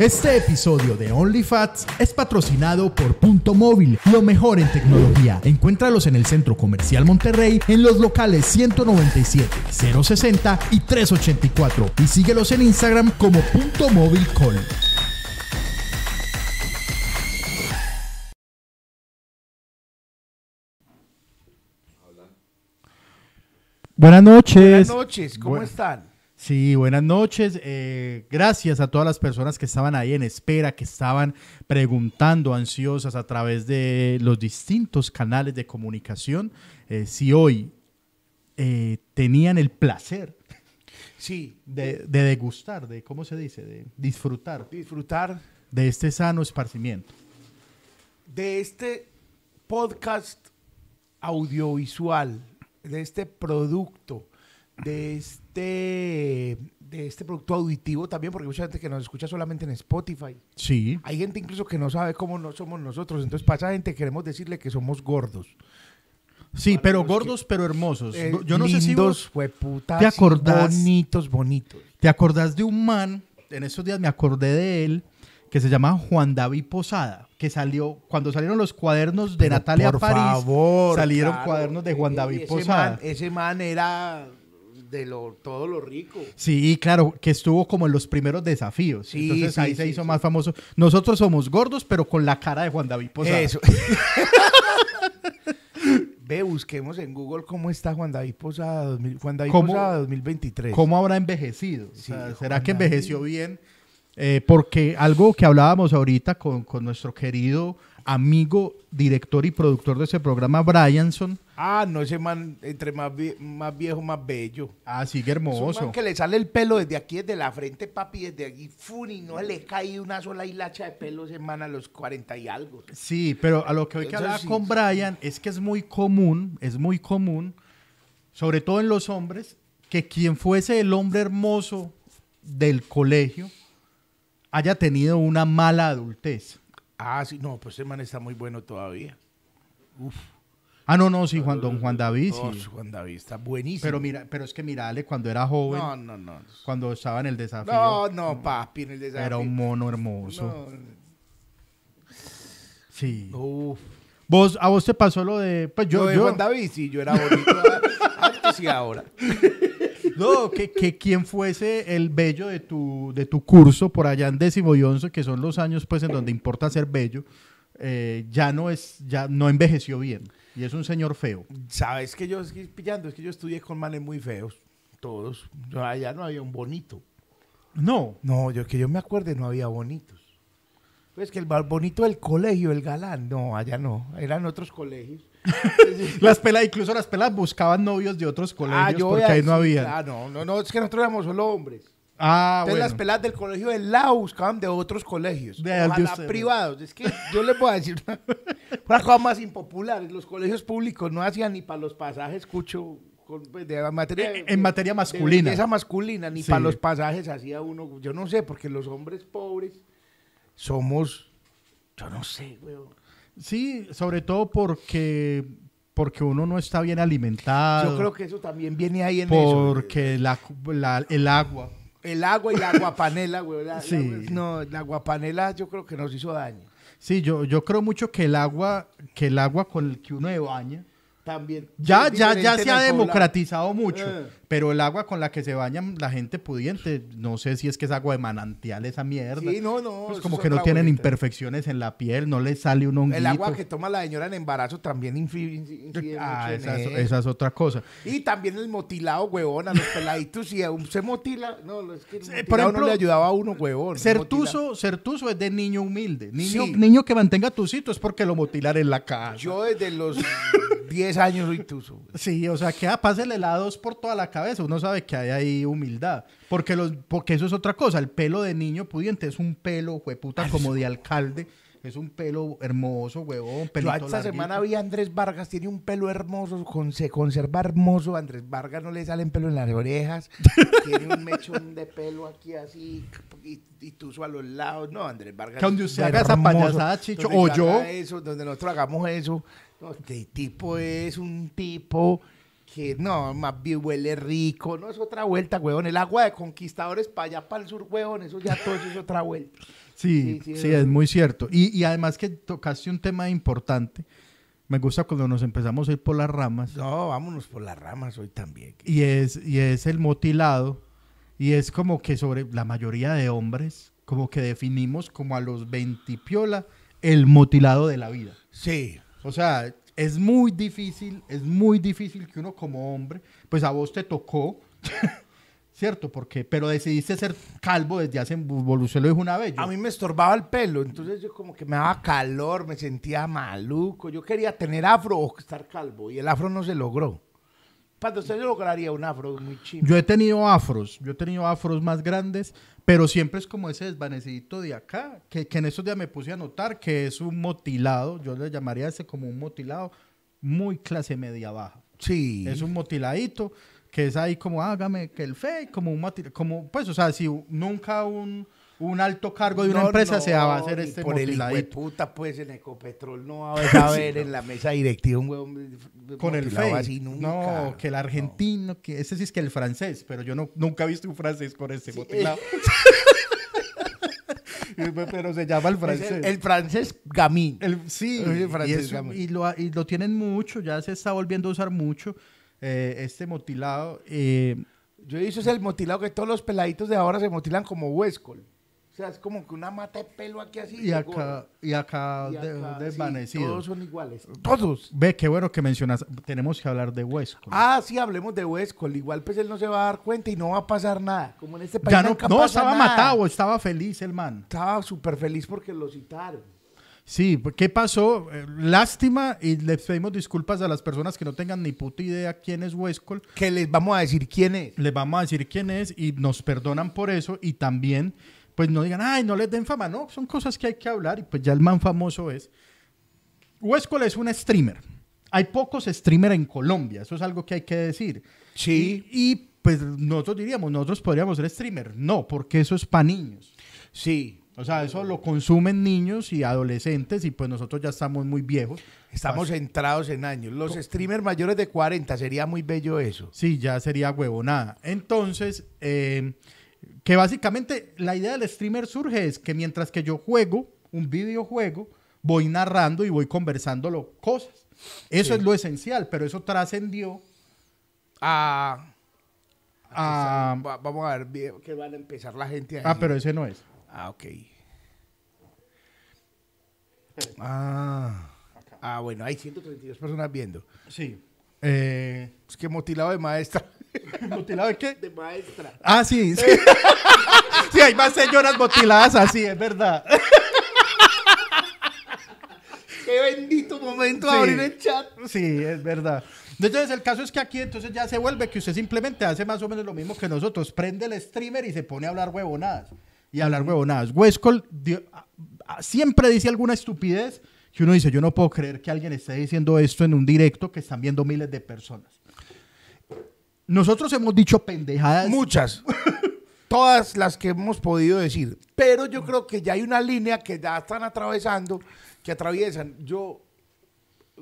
Este episodio de OnlyFats es patrocinado por Punto Móvil, lo mejor en tecnología. Encuéntralos en el Centro Comercial Monterrey en los locales 197, 060 y 384 y síguelos en Instagram como Punto Móvil Call. Buenas noches. Buenas noches, ¿cómo Bu- están? Sí, buenas noches. Eh, gracias a todas las personas que estaban ahí en espera, que estaban preguntando ansiosas a través de los distintos canales de comunicación. Eh, si hoy eh, tenían el placer Sí, de, de degustar, de, ¿cómo se dice? De disfrutar disfrutar de este sano esparcimiento. de este podcast audiovisual, de este producto, de este, de este producto auditivo también, porque hay mucha gente que nos escucha solamente en Spotify. Sí, Hay gente incluso que no sabe cómo no somos nosotros, entonces para esa gente queremos decirle que somos gordos. sí, Para pero que- gordos, pero hermosos. Eh, Yo no sé si vos te acordás? bonitos, bonitos. te acordás de un man, en estos días me acordé de él, que se llama Juan David Posada, que salió, cuando salieron los cuadernos de Pero Natalia por París, favor, salieron claro. cuadernos de Juan David ese Posada. Man, ese man era de lo, todo lo rico. Sí, claro, que estuvo como en los primeros desafíos. Sí, Entonces sí, ahí se hizo más famoso. Nosotros somos gordos, pero con la cara de Juan David Posada. Eso. Ve, busquemos en Google cómo está Juan David Posada, 2000 Juan David ¿Cómo- Posada 2023. ¿Cómo habrá envejecido? O sea, ¿Será Juan que David. envejeció bien? Eh, porque algo que hablábamos ahorita con, con nuestro querido amigo, director y productor de ese programa, Brianson. Ah, no, ese man, entre más, vie- más viejo, más bello. Ah, sigue Es un hermoso. man que le sale el pelo desde aquí, desde la frente, papi, desde aquí, fun, y no le cae una sola hilacha de pelo, ese man, a los 40 y algo. Sí, pero a lo que hoy que hablaba sí, con. Brian es que es muy común, es muy común, sobre todo en los hombres, que quien fuese el hombre hermoso del colegio haya tenido una mala adultez. Ah, sí, no, pues ese man está muy bueno todavía. Ah, no, no, sí, Juan, don Juan David, Oh, sí. Juan David está buenísimo. Pero mira, pero es que mirale cuando era joven, no, no, no. cuando estaba en el desafío, No, no, papi, en el desafío. era un mono hermoso. Sí. Uf. Vos, a vos te pasó lo de, pues Yo, yo, de yo, Juan David, sí, yo era bonito antes y ahora. No, que, que quien fuese el bello de tu, de tu curso por allá en décimo y once, que son los años pues en donde importa ser bello, eh, ya no es, ya no envejeció bien. Y es un señor feo. Sabes que yo estoy pillando, es que yo estudié con manes muy feos, todos. Allá no había un bonito. No. No, yo que yo me acuerde no había bonitos. Pues que el más bonito del colegio, el galán, no, allá no, eran otros colegios. Las pelas, incluso las pelas buscaban novios de otros colegios porque ahí no había. Ah, no, no, no, es que nosotros éramos solo hombres. Ah, Entonces las bueno. peladas del colegio del lado buscaban de otros colegios. De- ojalá privados. Es que yo les voy a decir una, una cosa más impopular. Los colegios públicos no hacían ni para los pasajes, cucho, con, pues, de materia, En- materia masculina. Esa masculina, ni Sí. para los pasajes hacía uno. Yo no sé, porque los hombres pobres somos, yo no sé, weón. Sí, sobre todo porque, porque uno no está bien alimentado. Yo creo que eso también viene ahí en eso. porque la, la- el agua. El agua y la aguapanela, la- la- Sí. no, la aguapanela yo creo que nos hizo daño. Sí, yo, yo creo mucho que el agua, que el agua con el que uno se baña, También. ya, Es ya, ya se en ha democratizado mucho. Eh. Pero el agua con la que se bañan la gente pudiente, no sé si es que es agua de manantial esa mierda. Sí, no, no. Pues como es que no tienen imperfecciones en la piel, no les sale un honguito. El agua que toma la señora en embarazo también influye. Ah, mucho en esa es, eso. esa es otra cosa. Y también el motilado, huevón, a los peladitos. Si aún se motila, no, es que el motilado por ejemplo, no le ayudaba a uno, huevón. Ser tuzo es de niño humilde. Niño, Sí. niño que mantenga tucito es porque lo motilar en la casa. Yo desde los 10 años soy tuzo. Sí, o sea, que ah, pásele helados por toda la cabeza. Uno sabe que hay ahí humildad. Porque, los, porque eso es otra cosa. El pelo de niño pudiente es un pelo, hueputa, como de alcalde. Es un pelo hermoso, huevón, Yo pelito esta larguito. semana vi a Andrés Vargas, tiene un pelo hermoso, con, se conserva hermoso. A Andrés Vargas no le salen pelo en las orejas, tiene un mechón de pelo aquí así y, y tuzo a los lados. No, Andrés Vargas. Que donde usted haga esa payasada, Chicho, Donde o yo yo. Eso, donde nosotros hagamos eso. No, este tipo es un tipo que no, más bien huele rico. No es otra vuelta, huevón. El agua de conquistadores para allá, para el sur, huevón. Eso ya todo eso es otra vuelta. Sí, sí, es muy cierto. Y, y además que tocaste un tema importante. Me gusta cuando nos empezamos a ir por las ramas. No, vámonos por las ramas hoy también. Y es, y es el motilado. Y es como que sobre la mayoría de hombres, como que definimos como a los 20 piola el motilado de la vida. Sí. O sea, es muy difícil, es muy difícil que uno como hombre, pues a vos te tocó, ¿cierto? Porque, pero decidiste ser calvo desde hace, usted lo dijo una vez. A mí me estorbaba el pelo, entonces yo como que me daba calor, me sentía maluco. Yo quería tener afro o estar calvo y el afro no se logró. Para usted lograría un afro muy chido. Yo he tenido afros, yo he tenido afros más grandes, pero siempre es como ese desvanecidito de acá, que, que en esos días me puse a notar que es un motilado, yo le llamaría ese como un motilado muy clase media baja. Sí. Es un motiladito que es ahí como hágame que el fe, como un como pues o sea, si nunca un un alto cargo de una empresa se va a hacer este por el de puta pues en Ecopetrol no va a ver en la mesa directiva un huevón con el fe así nunca. no que el argentino que ese sí es que el francés pero yo no nunca he visto un francés con ese motilado pero se llama el francés. El, francés gamín. sí, el francés y, lo, y, lo, tienen mucho, ya se está volviendo a usar mucho eh, este motilado. Eh, Yo he visto el motilado que todos los peladitos de ahora se motilan como Huescol sea, es como que una mata de pelo aquí así. Y acá, y acá, desvanecido. todos son iguales. Todos. Ve, qué bueno que mencionas. Tenemos que hablar de Huesco. Ah, sí, hablemos de Huesco. Igual pues él no se va a dar cuenta y no va a pasar nada. Como en este país. Ya no, no estaba matado, estaba feliz el man. Estaba súper feliz porque lo citaron. Sí, ¿qué pasó? Eh, lástima y les pedimos disculpas a las personas que no tengan ni puta idea quién es Huescol. Que les vamos a decir quién es. Les vamos a decir quién es y nos perdonan por eso y también pues no digan, ay, no les den fama, no, son cosas que hay que hablar y pues ya el man famoso es. Huescol es un streamer. Hay pocos streamers en Colombia, eso es algo que hay que decir. Sí. Y, pues nosotros diríamos, nosotros podríamos ser streamer. No, porque eso es para niños. Sí. O sea, eso lo consumen niños y adolescentes y pues nosotros ya estamos muy viejos. Estamos entrados en años. Los streamers mayores de 40, sería muy bello eso. Sí, ya sería huevonada. Entonces, eh, que básicamente la idea del streamer surge es que mientras que yo juego un videojuego, voy narrando y voy conversándolo cosas. Eso es lo esencial, pero eso trascendió a... vamos a ver que van a empezar la gente Ah, pero ese no es. Ah, ok. Ah, ah bueno, hay 132 personas viendo. Sí. Eh, es que motilado de maestra. ¿Motilado de qué? De maestra. Ah, sí. Sí, hay más señoras motiladas así, es verdad. Qué bendito momento abrir el chat. Sí, es verdad. Entonces, el caso es que aquí entonces ya se vuelve que usted simplemente hace más o menos lo mismo que nosotros. Prende el streamer y se pone a hablar huevonadas. Y a hablar huevonadas. Westcol siempre dice alguna estupidez que uno dice, yo no puedo creer que alguien esté diciendo esto en un directo que están viendo miles de personas. Nosotros hemos dicho pendejadas. Muchas. Todas las que hemos podido decir. Pero yo creo que ya hay una línea que ya están atravesando, que atraviesan. Yo,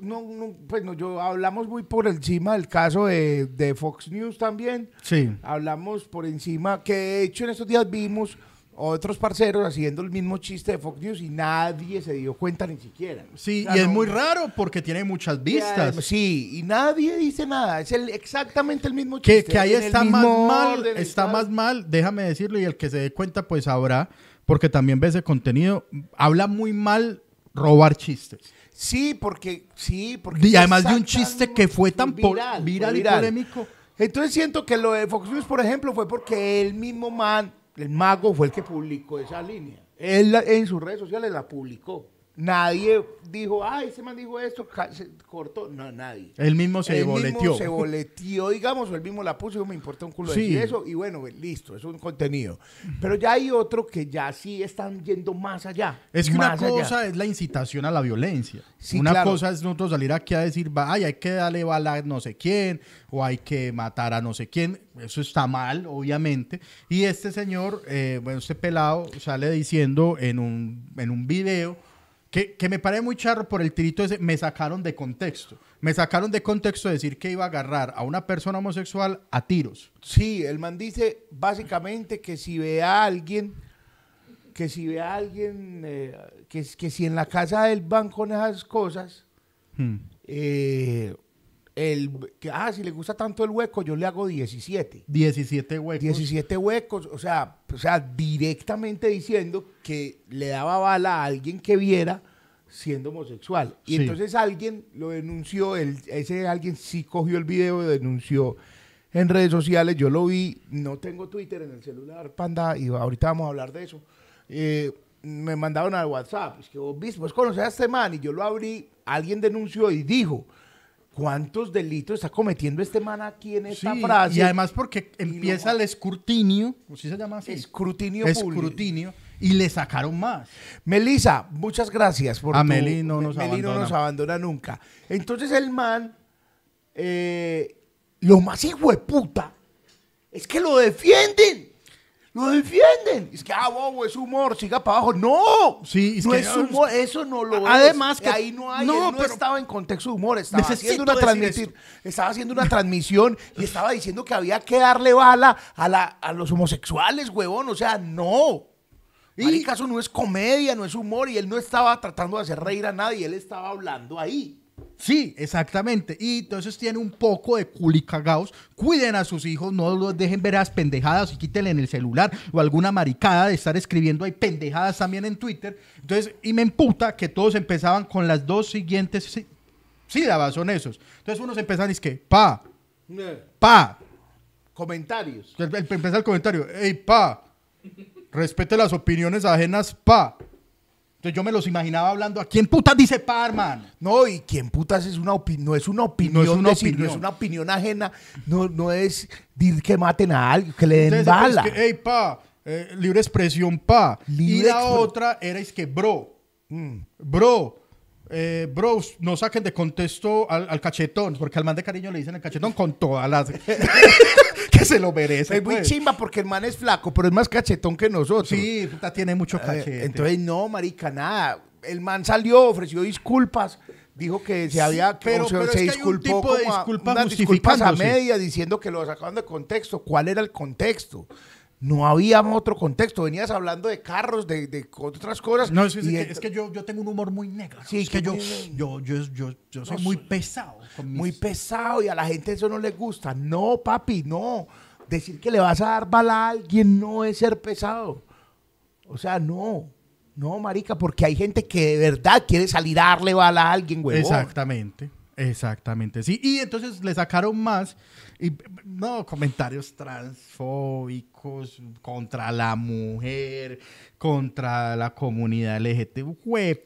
no, pues no, yo hablamos muy por encima del caso de, de Fox News también. Sí. Hablamos por encima, que de hecho en estos días vimos otros parceros haciendo el mismo chiste de Fox News y nadie se dio cuenta ni siquiera. Sí, y es muy raro porque tiene muchas vistas. sí, y nadie dice nada. Es el, exactamente el mismo chiste. Que, ahí está más mal, está más mal, déjame decirlo, y el que se dé cuenta pues sabrá, porque también ve ese contenido, habla muy mal robar chistes. Sí, porque sí, porque y además de un chiste que fue tan viral, viral, y polémico. Entonces siento que lo de Fox News, por ejemplo, fue porque el mismo man el mago fue el que publicó esa línea. Él en sus redes sociales la publicó. Nadie dijo, ay, ese man dijo esto, se cortó. No, nadie. Él mismo se boleteó. se boleteó, digamos, o él mismo la puso, me importa un culo decir eso. Y bueno, listo, es un contenido. Pero ya hay otro que ya sí están yendo más allá. Es que una cosa es la incitación a la violencia. una cosa es nosotros salir aquí a decir, ay, hay que darle bala a no sé quién, o hay que matar a no sé quién. Eso está mal, obviamente. Y este señor, eh, bueno, este pelado sale diciendo en un, en un video que, me parece muy charro por el tirito ese, me sacaron de contexto. Me sacaron de contexto decir que iba a agarrar a una persona homosexual a tiros. Sí, el man dice básicamente que si ve a alguien que si ve a alguien, eh, que, que si en la casa del van con esas cosas, Hmm. eh, el, que, ah, si le gusta tanto el hueco, yo le hago 17. 17 huecos. 17 huecos, o sea, o sea, directamente diciendo que le daba bala a alguien que viera siendo homosexual. Y Sí. entonces alguien lo denunció, el, ese alguien sí cogió el video y denunció en redes sociales, yo lo vi, no tengo Twitter en el celular, panda, y ahorita vamos a hablar de eso. Eh, me mandaron al WhatsApp, es que vos, viste, vos conocés a este man, y yo lo abrí, alguien denunció y dijo, ¿cuántos delitos está cometiendo este man aquí en esta Sí, frase? Y además porque empieza no- el escrutinio, ¿sí se llama así? Escrutinio público. Escrutinio. Y le sacaron más. Melissa, muchas gracias por A tu- Meli no nos Meli no abandona. nos abandona nunca. Entonces el man, eh, lo más hijo de puta, es que lo defienden. Lo defienden. Es que, ah, bobo, es humor, siga para abajo. No, Sí, es no que- es humor, eso no lo Además es. que- ahí no hay, no, él no pero- estaba en contexto de humor, estaba Necesito haciendo una transmitir, estaba haciendo una transmisión y estaba diciendo que había que darle bala a, la, a los homosexuales, huevón. O sea, no. Y- eso no es comedia, no es humor, y él no estaba tratando de hacer reír a nadie, él estaba hablando ahí. Sí, exactamente. Y entonces tiene un poco de culicagaos. Cuiden a sus hijos, no los dejen ver las pendejadas y quítenle en el celular o alguna maricada de estar escribiendo ahí pendejadas también en Twitter. Entonces, y me emputa que todos empezaban con las dos siguientes sí- sílabas, son esos. Entonces unos empezaban y es que, pa, pa, Comentarios. empieza el comentario, hey, pa, respete las opiniones ajenas, pa. Entonces yo me los imaginaba hablando, ¿a quién putas dice pa, hermano? No, y quién putas es una opinión, no es una opinión, No es una decir, opinión. no es una opinión ajena, no, no es decir que maten a alguien, que le den Entonces, bala. es que, hey, pa, eh, libre expresión, pa. y la expre- otra era, es que, bro, Mm. bro, eh, bros, no saquen de contexto al, al cachetón, porque al man de cariño le dicen el cachetón con todas las... que se lo merece. Es muy pues. chimba porque el man es flaco, pero es más cachetón que nosotros. Sí, puta, tiene mucho Eh, cachete. entonces, no, marica, nada. El man salió, ofreció disculpas, dijo que se había pero- o se, pero se es que hay un disculpó tipo de como a- unas disculpas a media diciendo que lo sacaban de contexto. ¿Cuál era el contexto? No había otro contexto. Venías hablando de carros, de, de otras cosas. No, es, es que, es que yo, yo tengo un humor muy negro. Sí, es que que yo, yo, yo, yo, yo soy muy pesado. mis- muy pesado y a la gente eso no le gusta. No, papi, no. Decir que le vas a dar bala a alguien no es ser pesado. O sea, no. No, marica, porque hay gente que de verdad quiere salir a darle bala a alguien, güey. Exactamente, exactamente, sí. Y entonces le sacaron más, y no, comentarios transfóbicos contra la mujer, contra la comunidad LGT,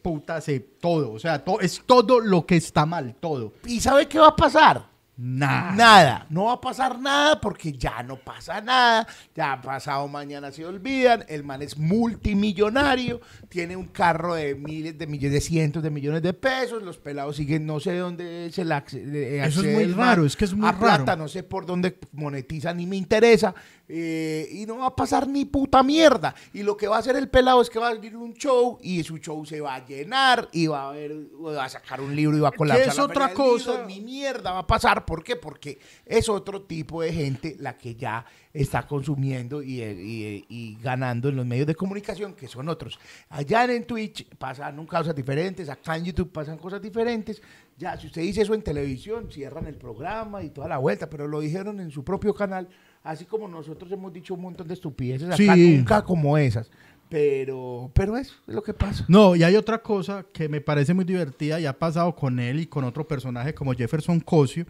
puta, se todo, o sea, to- es todo lo que está mal, todo. ¿Y sabe qué va a pasar? Nada. Nada, no va a pasar nada porque ya no pasa nada, ya pasado mañana se olvidan, el man es multimillonario, tiene un carro de miles de millones, de cientos de millones de pesos, los pelados siguen, no sé dónde es el acce- eh, Eso es muy raro, es que es muy a plata, no sé por dónde monetiza ni me interesa, eh, y no va a pasar ni puta mierda, y lo que va a hacer el pelado es que va a abrir un show y su show se va a llenar y va a, ver, va a sacar un libro y va a colapsar es la otra Libro, cosa? ni mierda va a pasar. ¿Por qué? Porque es otro tipo de gente la que ya está consumiendo y, y- y ganando en los medios de comunicación, que son otros. Allá en Twitch pasan cosas diferentes, acá en YouTube pasan cosas diferentes. Ya, si usted dice eso en televisión, cierran el programa y toda la vuelta, pero lo dijeron en su propio canal, así como nosotros hemos dicho un montón de estupideces acá, Sí. nunca como esas. Pero, pero eso es lo que pasa. No, y hay otra cosa que me parece muy divertida y ha pasado con él y con otro personaje como Jefferson Cosio,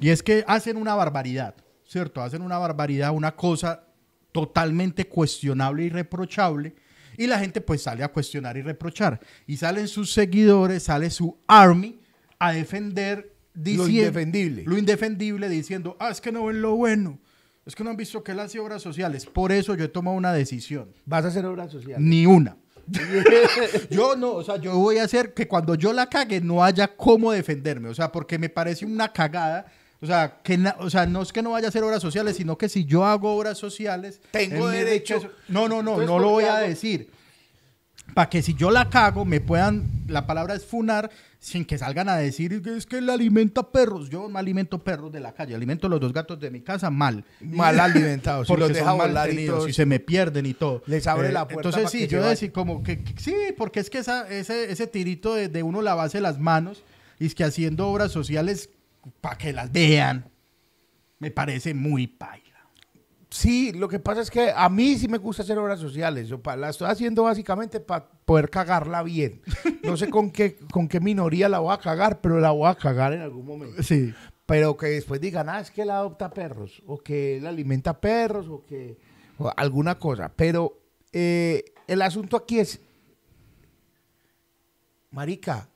y es que hacen una barbaridad, ¿cierto? Hacen una barbaridad, una cosa totalmente cuestionable y reprochable, y la gente pues sale a cuestionar y reprochar. Y salen sus seguidores, sale su army a defender diciendo, indefendible. Lo indefendible diciendo, ah, es que no ven lo bueno, es que no han visto que él hace obras sociales. Por eso yo he tomado una decisión. Vas a hacer obra social. Ni una. yo no, o sea, yo voy a hacer que cuando yo la cague no haya cómo defenderme, o sea, porque me parece una cagada, o sea, que na- o sea, no es que no vaya a hacer obras sociales, sino que si yo hago obras sociales, Tengo derecho. no, no, no, Entonces, no lo ¿por voy a decir. para que si yo la cago me puedan, la palabra es funar, sin que salgan a decir que es que él alimenta perros. Yo no alimento perros de la calle, alimento los dos gatos de mi casa mal. Mal alimentados, porque los deja volar y y se me pierden y todo. Eh, Les abre la puerta Entonces sí, yo decir como que, que- sí, porque es que esa- ese, ese tirito de, de uno lavarse las manos y es que haciendo obras sociales para que las vean, me parece muy paila. Sí, lo que pasa es que a mí sí me gusta hacer obras sociales. Yo pa- la estoy haciendo básicamente para poder cagarla bien. No sé con qué, con qué minoría la voy a cagar, pero la voy a cagar en algún momento. Sí. Pero que después digan, ah, es que él adopta perros, o que él alimenta perros, o que o alguna cosa. Pero eh, el asunto aquí es, Marica,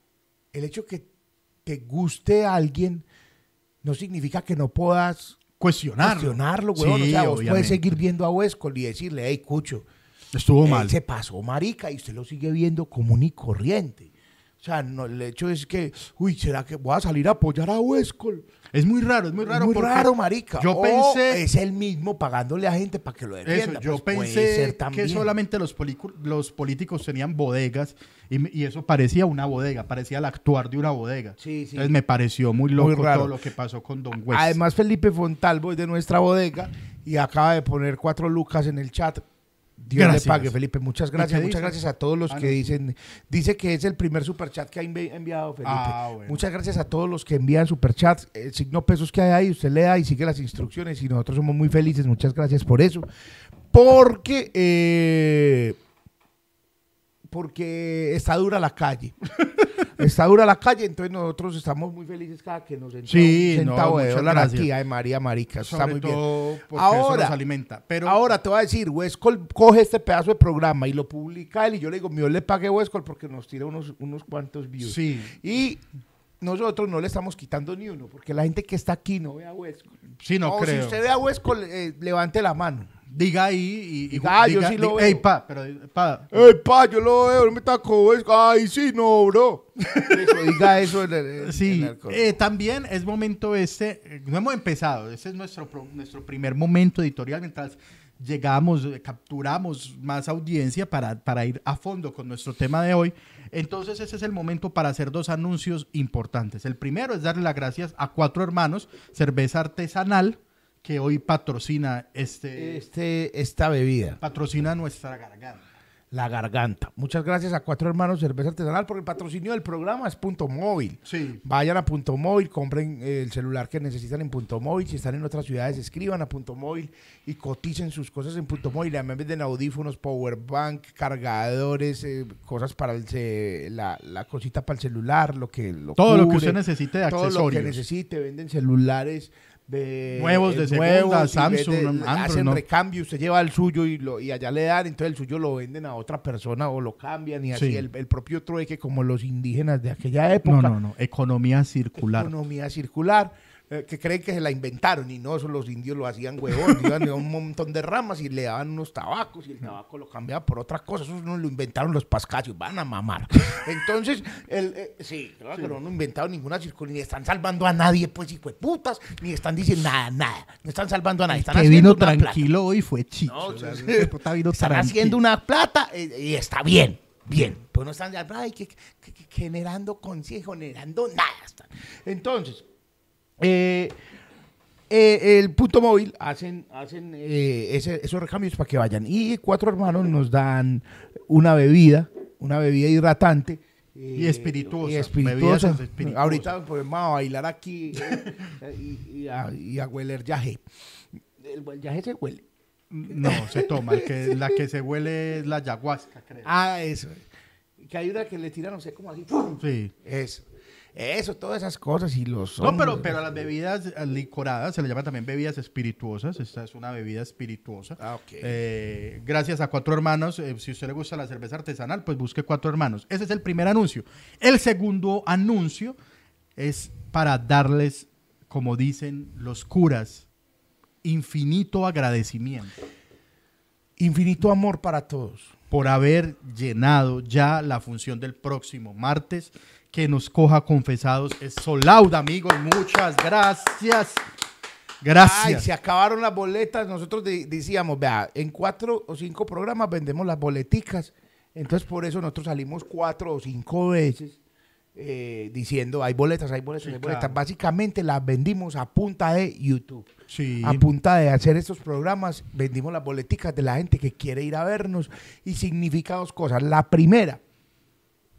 el hecho que te guste a alguien no significa que no puedas Cuestionarlo. cuestionarlo, huevón. Sí, o sea, vos obviamente. puedes seguir viendo a Huescol y decirle, hey, Cucho, Estuvo él mal. se pasó marica y usted lo sigue viendo común y corriente. O sea, no, el hecho es que, uy, ¿será que voy a salir a apoyar a Huescol? Es muy raro, es muy raro. muy porque raro, marica. Yo O pensé... es el mismo pagándole a gente para que lo defienda. Eso, yo Pues pensé que solamente los, políticos tenían bodegas y, eso parecía una bodega, parecía el actuar de una bodega. Sí, sí. Entonces me pareció muy loco raro. todo lo que pasó con Don West. Además, Felipe Fontalvo es de nuestra bodega y acaba de poner cuatro lucas en el chat. Dios Gracias. le pague, Felipe. Muchas gracias. Muchas gracias a todos los Ah, que no. dicen. Dice que es el primer superchat que ha envi- enviado Felipe. Ah, bueno. Muchas gracias a todos los que envían superchats. El signo pesos que hay ahí, usted le da y sigue las instrucciones y nosotros somos muy felices. Muchas gracias por eso. Porque. eh, porque está dura la calle. está dura la calle, entonces nosotros estamos muy felices cada que nos entra Sí, un no, centavo de muchas dólar aquí. Ay, María Marica, eso está Sobre muy bien. porque eso Ahora- los alimenta. Pero Ahora te voy a decir, Westcol coge este pedazo de programa y lo publica él y yo le digo, mío le pague a Westcol porque nos tira unos, unos cuantos views. sí, Y nosotros no le estamos quitando ni uno, porque la gente que está aquí no ve a Westcol. sí, no o creo. si usted ve a Westcol, eh, levante la mano. Diga ahí y, y Diga, yo sí lo Ey, pa, pero pa, ¡Ey, pa, yo lo veo! ¡No me taco! ¡Ay, sí, no, bro! Eso, diga eso en el, en Sí, el eh, también es momento este, eh, no hemos empezado, ese es nuestro, nuestro primer momento editorial mientras llegamos, eh, capturamos más audiencia para, para ir a fondo con nuestro tema de hoy. Entonces ese es el momento para hacer dos anuncios importantes. El primero es darle las gracias a Cuatro Hermanos, cerveza artesanal, que hoy patrocina, este, este, esta bebida. patrocina nuestra garganta. La garganta. Muchas gracias a Cuatro Hermanos Cerveza Artesanal porque el patrocinio del programa es Punto Móvil. Sí. Vayan a Punto Móvil, compren eh, el celular que necesitan en Punto Móvil. Si están en otras ciudades, escriban a Punto Móvil y coticen sus cosas en Punto Móvil. Además venden audífonos, power bank, cargadores, eh, cosas para el la, la cosita para el celular, lo que lo Todo lo que usted necesite de todo lo que accesorios. necesite. Venden celulares. De- Nuevos de segunda, Samsung, Android, hacen ¿no? recambio, usted lleva el suyo y, lo, y allá le dan, entonces el suyo lo venden a otra persona o lo cambian y así Sí. el, el propio trueque como los indígenas de aquella época. No, no, no, economía circular. Economía circular, eh, que creen que se la inventaron y no, eso los indios lo hacían huevón, iban a un montón de ramas y le daban unos tabacos y el tabaco lo cambiaba por otra cosa, eso no lo inventaron los pascasios, van a mamar. Entonces, el, eh, sí, claro que no han inventado ninguna circular, ni están salvando a nadie, pues hijo de putas, ni están diciendo nada, nada, no están salvando a nadie, están que haciendo vino una plata. tranquilo hoy fue Chicho. No, o sea, sí. vino están tranquilo. haciendo una plata eh, y está bien, bien. Pues no están ay, que, que- que- que generando consejo, generando nada. están. Entonces, eh, eh, el punto móvil hacen, hacen eh, ese- esos recambios para que vayan. Y cuatro hermanos nos dan una bebida, una bebida hidratante. eh, Y espirituosa, y espirituosa. Ahorita pues, vamos a bailar aquí y, y a, y a hueler yaje. El, yaje se huele. No, se toma. el que, la que se huele es la ayahuasca, creo. Ah, eso. Que hay una que le tira, no sé cómo así. ¡pum! Sí. Eso. Eso, todas esas cosas y los No, pero, pero a las bebidas licoradas se le llaman también bebidas espirituosas. Esta es una bebida espirituosa. Ah, ok. Eh, gracias a Cuatro Hermanos. eh, si a usted le gusta la cerveza artesanal, pues busque Cuatro Hermanos. Ese es el primer anuncio. El segundo anuncio es para darles, como dicen los curas, infinito agradecimiento. Infinito amor para todos. por haber llenado ya la función del próximo martes. Que nos coja confesados. Es Solauda, amigos. Muchas gracias. Ay, Gracias. se acabaron las boletas. Nosotros de- decíamos, vea, en cuatro o cinco programas vendemos las boleticas Entonces, por eso nosotros salimos cuatro o cinco veces eh, diciendo, hay boletas, hay boletas, Sí, hay boletas. claro. Básicamente las vendimos a punta de YouTube. Sí. A punta de hacer estos programas, vendimos las boleticas de la gente que quiere ir a vernos y significa dos cosas. La primera,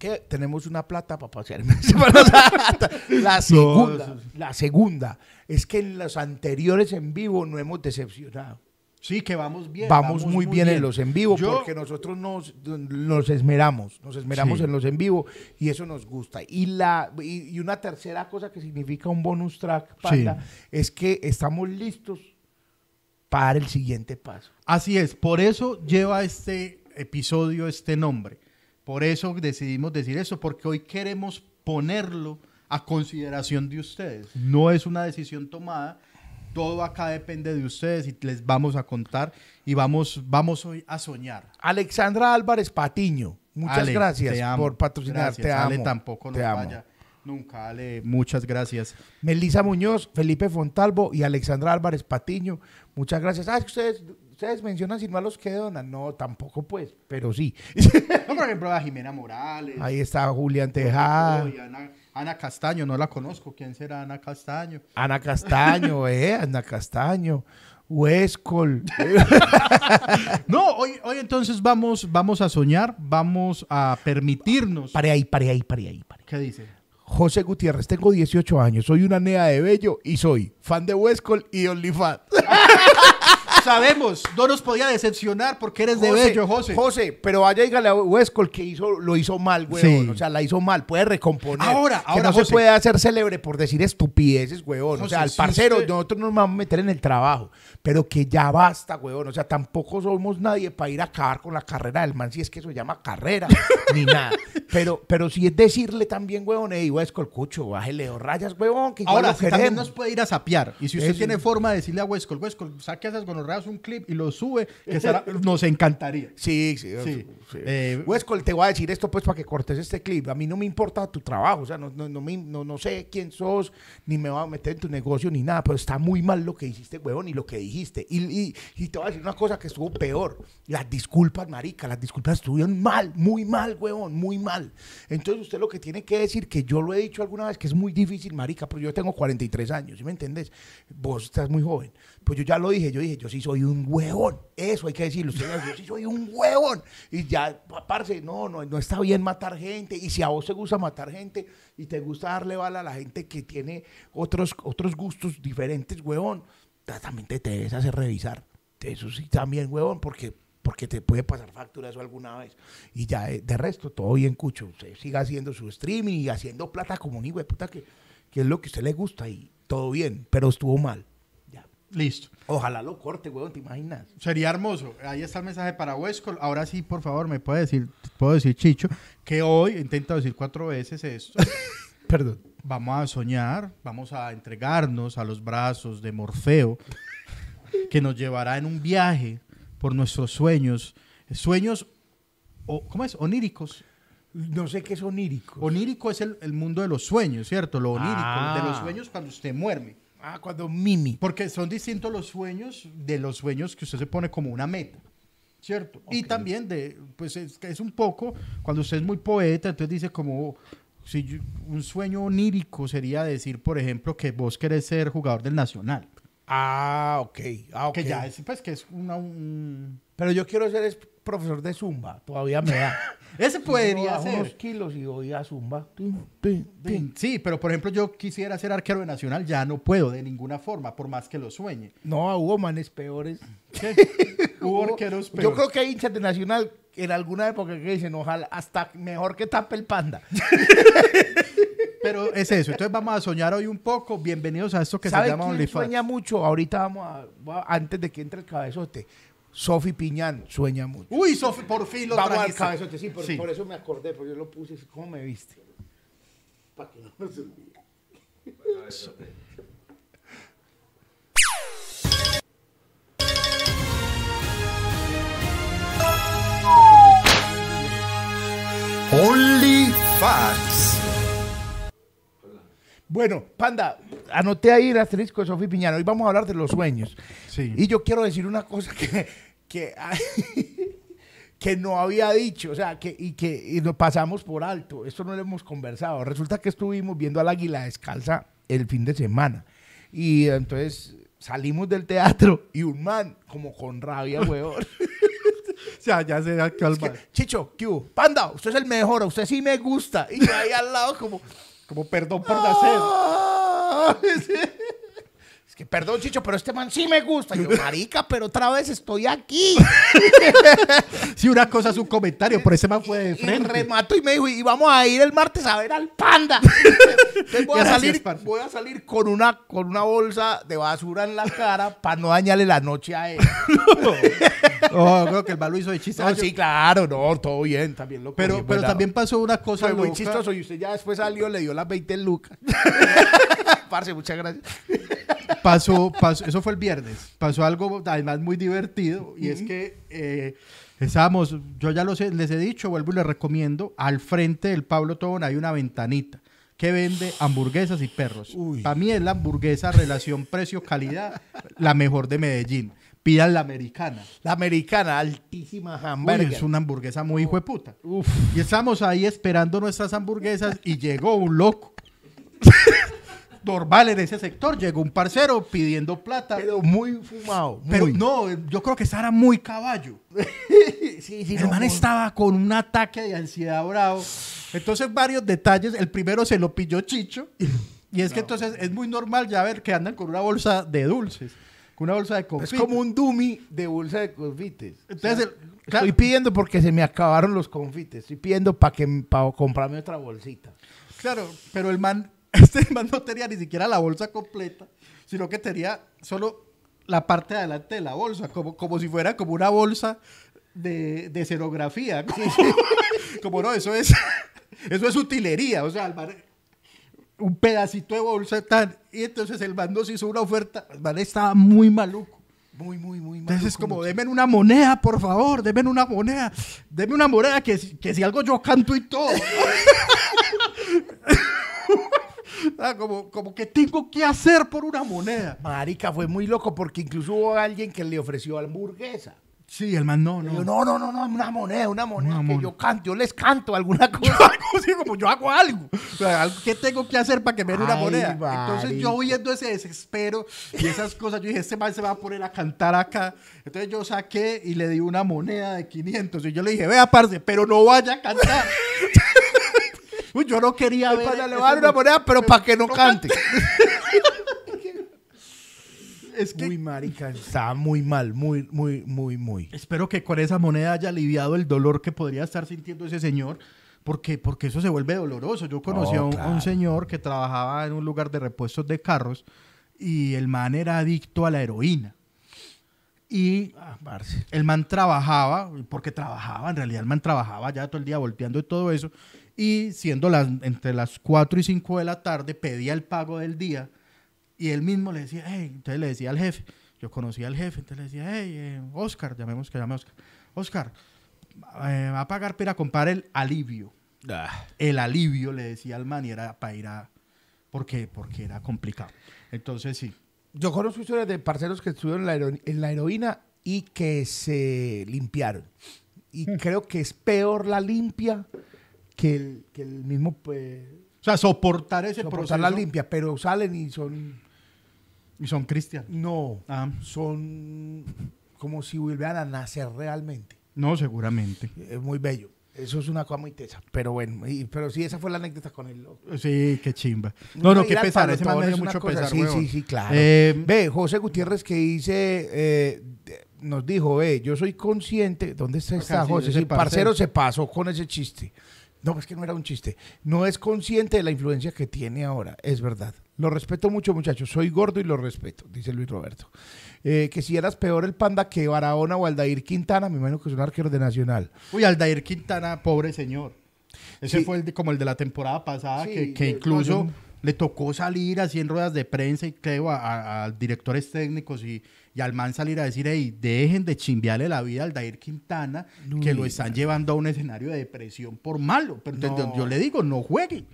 que tenemos una plata para pasear. la segunda, sí. la segunda es que en los anteriores en vivo no hemos decepcionado. Sí, que vamos bien. Vamos, muy bien, en los en vivo Yo- porque nosotros nos, nos esmeramos, nos esmeramos Sí. en los en vivo y eso nos gusta. Y, la, y, y una tercera cosa que significa un bonus track, Panda, es que estamos listos para el siguiente paso. Así es, por eso lleva este episodio este nombre. Por eso decidimos decir eso, porque hoy queremos ponerlo a consideración de ustedes. No es una decisión tomada, todo acá depende de ustedes y les vamos a contar y vamos, vamos hoy a soñar. Alexandra Álvarez Patiño, muchas Ale, gracias amo. por patrocinar. Gracias, te Ale amo. tampoco nos vaya nunca, Ale, muchas gracias. Melisa Muñoz, Felipe Fontalvo y Alexandra Álvarez Patiño, muchas gracias. Ah, ustedes, ustedes mencionan sin malos que donan. No, tampoco pues, pero sí. No, por ejemplo, a Jimena Morales. Ahí está Julián Tejada. Ana, Ana Castaño, no la conozco. ¿Quién será Ana Castaño? Ana Castaño, eh, Ana Castaño, Huescol. No, hoy, hoy entonces vamos, vamos a soñar, vamos a permitirnos. Pare ahí, pare ahí, pare ahí, pare. ¿Qué dice? José Gutiérrez, tengo 18 años, soy una nea de Bello y soy fan de Huescol y OnlyFans. Sabemos, no nos podía decepcionar porque eres de José, bello, José. José, pero vaya y dígale a Huescol que hizo, lo hizo mal, huevón. Sí. O sea, la hizo mal, puede recomponer. Ahora, que ahora, no José. se puede hacer célebre por decir estupideces, huevón. o sea, al parcero, usted- nosotros nos vamos a meter en el trabajo, pero que ya basta, huevón. O sea, tampoco somos nadie para ir a acabar con la carrera del man, si es que eso se llama carrera, ni nada. Pero, pero si es decirle también, huevón, hey, Huescol, cucho, bájele dos rayas, huevón, que Ahora, si también nos puede ir a sapear. Y si usted Eso. tiene forma de decirle a Huescol, Huescol, saque a esas gonorreas un clip y lo sube, que será- nos encantaría. Sí, sí. Sí. sí. Eh, Huescol, te voy a decir esto pues para que cortes este clip. A mí no me importa tu trabajo, o sea, no, no, no, me- no- no sé quién sos, ni me voy a meter en tu negocio, ni nada, pero está muy mal lo que hiciste, huevón, y lo que dijiste. Y, y- y te voy a decir una cosa que estuvo peor. Las disculpas, marica, las disculpas estuvieron mal, muy mal, huevón, muy mal. Entonces usted lo que tiene que decir, que yo lo he dicho alguna vez, que es muy difícil, marica, pero yo tengo 43 años, ¿sí me entendés? Vos estás muy joven. Pues yo ya lo dije, yo dije, yo sí soy un huevón. Eso hay que decirlo. Usted, yo sí soy un huevón. Y ya, parce, no, no, no está bien matar gente. Y si a vos te gusta matar gente y te gusta darle bala a la gente que tiene otros, otros gustos diferentes, huevón, ta- también te debes hacer revisar. Eso sí, también, huevón, porque, porque te puede pasar factura eso alguna vez. Y ya, eh, de resto, todo bien, Cucho. Usted siga haciendo su streaming y haciendo plata como un hijo de puta que, que es lo que a usted le gusta y todo bien, pero estuvo mal. Ya. Listo. Ojalá lo corte, huevón, ¿te imaginas? Sería hermoso. Ahí está el mensaje para Huescol. Ahora sí, por favor, me puede decir, puedo decir Chicho, que hoy intento decir cuatro veces esto. Perdón. Vamos a soñar, vamos a entregarnos a los brazos de Morfeo, que nos llevará en un viaje por nuestros sueños. Sueños, o, ¿cómo es? Oníricos. No sé qué es onírico. Onírico es el, el mundo de los sueños, ¿cierto? Lo onírico, Ah. de los sueños cuando usted muerde. ah, cuando Mimi. Porque son distintos los sueños de los sueños que usted se pone como una meta. ¿Cierto? Y también de, pues es, es un poco, cuando usted es muy poeta, entonces dice como, si yo- un sueño onírico sería decir, por ejemplo, que vos querés ser jugador del Nacional. Ah, ok. Ah, ok. Que ya es, pues, que es una, un... Pero yo quiero ser es- profesor de Zumba. Todavía me da. Ese podría Bajo unos ser. kilos y voy a Zumba. Tin, tin, tin. Sí, pero por ejemplo, yo quisiera ser arquero de Nacional, ya no puedo de ninguna forma, por más que lo sueñe. No, hubo manes peores. ¿Qué? Hubo arqueros Yo peores. creo que hay hinchas de Nacional en alguna época que dicen, ojalá, hasta mejor que tape el panda. Pero es eso. Entonces vamos a soñar hoy un poco. Bienvenidos a esto que se ¿Sabe llama OnlyFans. sueña mucho? Ahorita vamos a, va- antes de que entre el cabezote, Sofi Piñán sueña mucho. Uy, Sofi, por fin lo Vamos al cabezote, sí, por, Sí. por eso me acordé, porque yo lo puse, ¿cómo me viste? Para que no nos olvide. Only Facts. Bueno, Panda, anoté ahí el asterisco de Sofi Piñán. Hoy vamos a hablar de los sueños. Sí. Y yo quiero decir una cosa que, que, que no había dicho, o sea, que, y que y lo pasamos por alto. Esto no lo hemos conversado. Resulta que estuvimos viendo al águila descalza el fin de semana. Y entonces salimos del teatro y un man, como con rabia, weón. O sea, ya se da que al que. Chicho, ¿qué hubo? Panda, usted es el mejor, usted sí me gusta. Y yo ahí al lado como... Como perdón por nacer. Es que perdón, Chicho, pero este man sí me gusta. Y yo, marica, pero otra vez estoy aquí. Sí, una cosa es un comentario, pero ese man fue de Y frente. remato y me dijo, y vamos a ir el martes a ver al panda. Entonces voy, a salir, voy a salir con una, con una bolsa de basura en la cara para no dañarle la noche a él. Oh, creo que el man lo hizo de chiste. No, sí, claro, no, todo bien, también lo pero pero ¿verdad? también pasó una cosa fue muy loca. chistoso y usted ya después salió, le dio las 20 lucas. Parce, muchas gracias. pasó, pasó- eso fue el viernes, pasó algo además muy divertido y es que eh, estábamos, yo ya los les he dicho, vuelvo y les recomiendo, al frente del Pablo Tobón hay una ventanita que vende hamburguesas y perros. Para mí es la hamburguesa relación precio-calidad la mejor de Medellín. Pidan la americana. La americana, altísima Uy, hamburger. es una hamburguesa muy hijo de puta. Uf. Y estábamos ahí esperando nuestras hamburguesas y llegó un loco. Normal en ese sector, llegó un parcero pidiendo plata. Pero muy fumado. Pero no, yo creo que esta era muy caballo. sí, sí, el no, man muy- estaba con un ataque de ansiedad bravo. Entonces, varios detalles. El primero se lo pilló Chicho. Y es que entonces es muy normal ya ver que andan con una bolsa de dulces, con una bolsa de Es como un dummy de bolsa de confites. Entonces, el- Estoy pidiendo porque se me acabaron los confites. Estoy pidiendo para que para comprarme otra bolsita. claro, pero el man, este man no tenía ni siquiera la bolsa completa, sino que tenía solo la parte de adelante de la bolsa, como, como si fuera como una bolsa de, de escenografía. como no, eso es, eso es utilería, o sea, el man- un pedacito de bolsa tan, y entonces el man nos hizo una oferta, el man estaba muy maluco. Muy, muy, muy Entonces es maluco, como, denme una moneda, por favor, denme una moneda. Denme una moneda que, si- que si algo yo canto y todo. Ah, como, como que tengo que hacer por una moneda. Marica, fue muy loco porque incluso hubo alguien que le ofreció hamburguesa. Sí, el man no, yo, no. no, no, no, no, una moneda, una moneda. Una que moneda. yo canto, yo les canto alguna Yo cosa. hago, sí, como yo hago algo. O sea, algo que tengo que hacer para que me den una Ay, moneda. Entonces yo viendo ese desespero y esas cosas, yo dije, este man se va a poner a cantar acá. Entonces yo saqué y le di una moneda de 500. Y yo le dije, vea, parce, pero no vaya a cantar. Uy, yo no quería ver. pana, le voy a dar una mo- moneda, pero para que no cante. Es que Muy marica, estaba muy mal, muy, muy, muy, muy. espero que con esa moneda haya aliviado el dolor que podría estar sintiendo ese señor. Porque, porque eso se vuelve doloroso. Yo conocí No, a, un, a un claro. señor que trabajaba en un lugar de repuestos de carros y el man era adicto a la heroína. Y Ah, el man trabajaba, porque trabajaba, en realidad el man trabajaba ya todo el día volteando y todo eso, y siendo las, entre las 4 y 5 de la tarde, pedía el pago del día, y él mismo le decía, hey, entonces le decía al jefe, yo conocía al jefe, entonces le decía, hey, eh, Oscar, llamemos que llame a Oscar, Oscar, eh, va a pagar para comprar el alivio. Ah. El alivio, le decía al man, y era para ir a... ¿Por qué? Porque era complicado. Entonces sí. Yo conozco historias de parceros que estuvieron en la, hero- en la heroína y que se limpiaron. Y creo que es peor la limpia que el, que el mismo pues, O sea, soportar ese soportar proceso. la limpia, pero salen y son Y son cristianos. no, Ah, son como si volvieran a nacer realmente. no, seguramente. Es muy bello. Eso es una cosa muy tesa. Pero bueno, y- pero sí, esa fue la anécdota con loco. Sí, qué chimba. No, no, qué pesar. Ese me dio mucho cosa- pesar, Sí, sí, sí, claro. Eh, Ve, José Gutiérrez que dice, eh, nos dijo, ve, yo soy consciente, ¿dónde está, está Acá, sí, José? Sí, parcero parcero. se pasó con ese chiste. No, es que no era un chiste. No es consciente de la influencia que tiene ahora, es verdad. Lo respeto mucho, muchachos. Soy gordo y lo respeto, dice Luis Roberto. Eh, que si eras peor el panda que Barahona o Aldair Quintana, me imagino que son arqueros de Nacional. Uy, Aldair Quintana, pobre señor. Ese Sí. fue el de- como el de la temporada pasada, Sí, que, incluso no, le tocó salir así en ruedas de prensa y creo a, a- a directores técnicos y, y al man salir a decir, hey, dejen de chimbearle la vida al Aldair Quintana, que lo están llevando a un escenario de depresión por malo. Pero entonces No. yo le digo, no jueguen.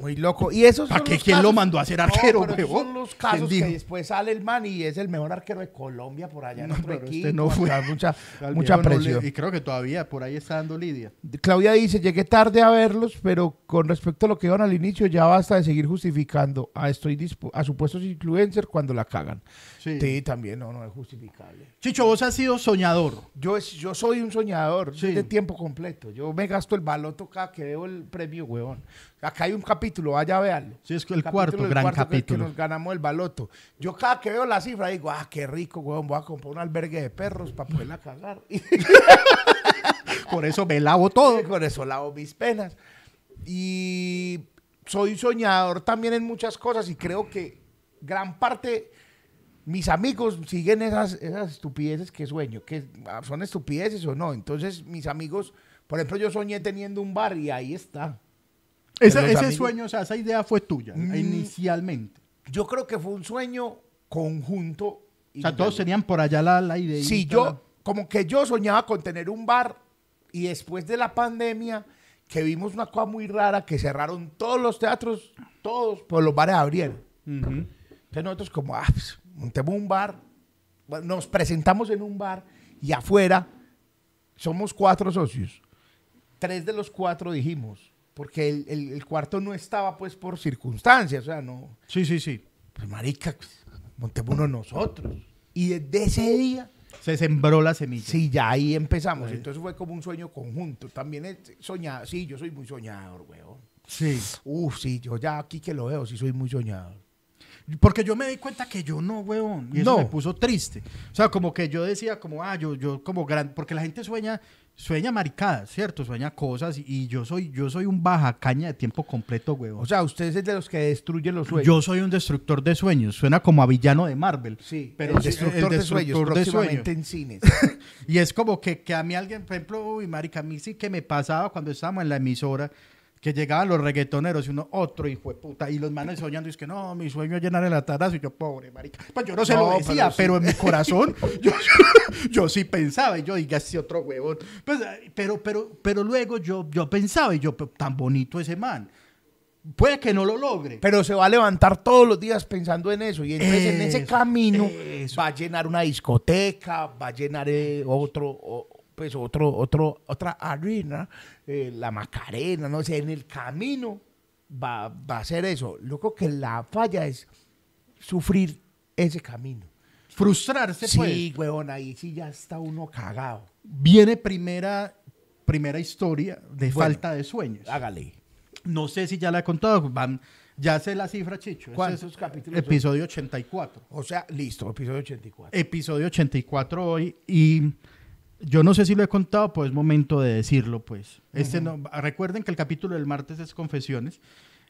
Muy loco. Y esos ¿Para qué? ¿Quién lo mandó a ser No, arquero, esos huevón? son los ¿Quién casos que después sale el man y es el mejor arquero de Colombia por allá en No, otro pero equipo. este no fue. Mucha, mucha no le- presión. y creo que todavía por ahí está dando Lidia. Claudia dice, llegué tarde a verlos, pero con respecto a lo que iban al inicio, ya basta de seguir justificando a, estoy a supuestos influencers cuando la cagan. Sí. Sí, también, no, no es justificable. Chicho, vos has sido soñador. Yo, es- yo soy un soñador Sí. de tiempo completo. Yo me gasto el baloto cada que veo el premio, huevón. Acá hay un capítulo, vaya a verlo. Sí, es el Capítulo cuarto, del gran cuarto que- capítulo. Que nos ganamos el baloto. Yo cada que veo la cifra digo, ah, qué rico, huevón, voy a comprar un albergue de perros para poderla cagar. Por eso me lavo todo. con eso lavo mis penas. Y soy soñador también en muchas cosas y creo que gran parte, mis amigos siguen esas, esas estupideces que sueño, que ah, son estupideces o no. Entonces mis amigos, por ejemplo, yo soñé teniendo un bar y ahí está. Esa- ese amigos- sueño, o sea, esa idea fue tuya Mm. inicialmente. Yo creo que fue un sueño conjunto. O sea, todos tenían por allá la, la idea. Sí, yo, como que yo soñaba con tener un bar y después de la pandemia, que vimos una cosa muy rara, que cerraron todos los teatros, todos, pues los bares abrieron. Entonces nosotros como, ah, pues, montemos un bar, nos presentamos en un bar y afuera somos cuatro socios. Tres de los cuatro dijimos, porque el, el- el cuarto no estaba pues por circunstancias, o sea, no, Sí, sí, sí. pues marica, pues, montémonos nosotros. Y desde ese día Se sembró la semilla. Sí, ya ahí empezamos. Sí. Entonces fue como un sueño conjunto. También soñado. Sí, yo soy muy soñador, weón. Sí. Uf, sí, yo ya aquí que lo veo, sí soy muy soñador. Porque yo me di cuenta que yo no, weón. Y eso No. me puso triste. O sea, como que yo decía, como, ah, yo, yo como gran. Porque la gente sueña, sueña maricadas, ¿cierto? Sueña cosas. Y, y yo soy, yo soy un baja caña de tiempo completo, weón. O sea, usted es de los que destruyen los sueños. yo soy un destructor de sueños. Suena como a villano de Marvel. sí, pero el destructor, de sueños, destructor de próximamente en cines. Y es como que, que a mí alguien, por ejemplo, uy, marica, a mí sí que me pasaba cuando estábamos en la emisora, que llegaban los reggaetoneros y uno, otro hijo de puta, y los manes soñando, y es que no, mi sueño es llenar el atarazo, y yo, pobre, marica. Pues yo no se No, lo decía, pero pero, sí. en mi corazón, yo, yo sí pensaba, y yo, diga, este otro huevón. Pues, pero, pero, pero luego yo, yo pensaba, y yo, "Pero tan bonito ese man. Puede que no lo logre. Pero se va a levantar todos los días pensando en eso. Y entonces en ese camino eso. va a llenar una discoteca, va a llenar eh, otro, o- pues otro, otro, otra arena, eh, la Macarena, no sé, en el camino va, va a ser eso. Loco que la falla es sufrir ese camino. Frustrarse, pues. Sí, huevón, ahí sí ya está uno cagado. Viene primera, primera historia de Bueno. falta de sueños. Hágale. No sé si ya la he contado. van- ya sé la cifra, Chicho. ¿Cuántos capítulos? Episodio 84. O sea, listo, episodio 84. Episodio 84 hoy. Y yo no sé si lo he contado, pues es momento de decirlo, pues. Este no, recuerden que el capítulo del martes es confesiones.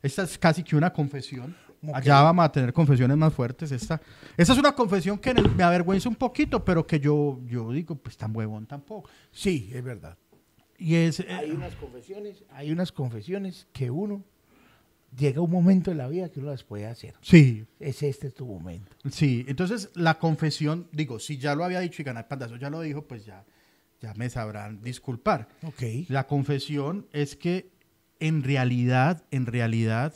Esta es casi que una confesión. Allá vamos a tener confesiones más fuertes. Esta, esta es una confesión que me avergüenza un poquito, pero que yo, yo digo, pues tan huevón tampoco. Sí, es verdad. Y es... eh, hay unas confesiones, hay unas confesiones que uno llega un momento en la vida que uno las puede hacer. sí, Es este tu momento. Sí, entonces la confesión, digo, si ya lo había dicho y Ganar Pandazo ya lo dijo, pues ya, ya me sabrán disculpar. Ok. La confesión es que en realidad, en realidad,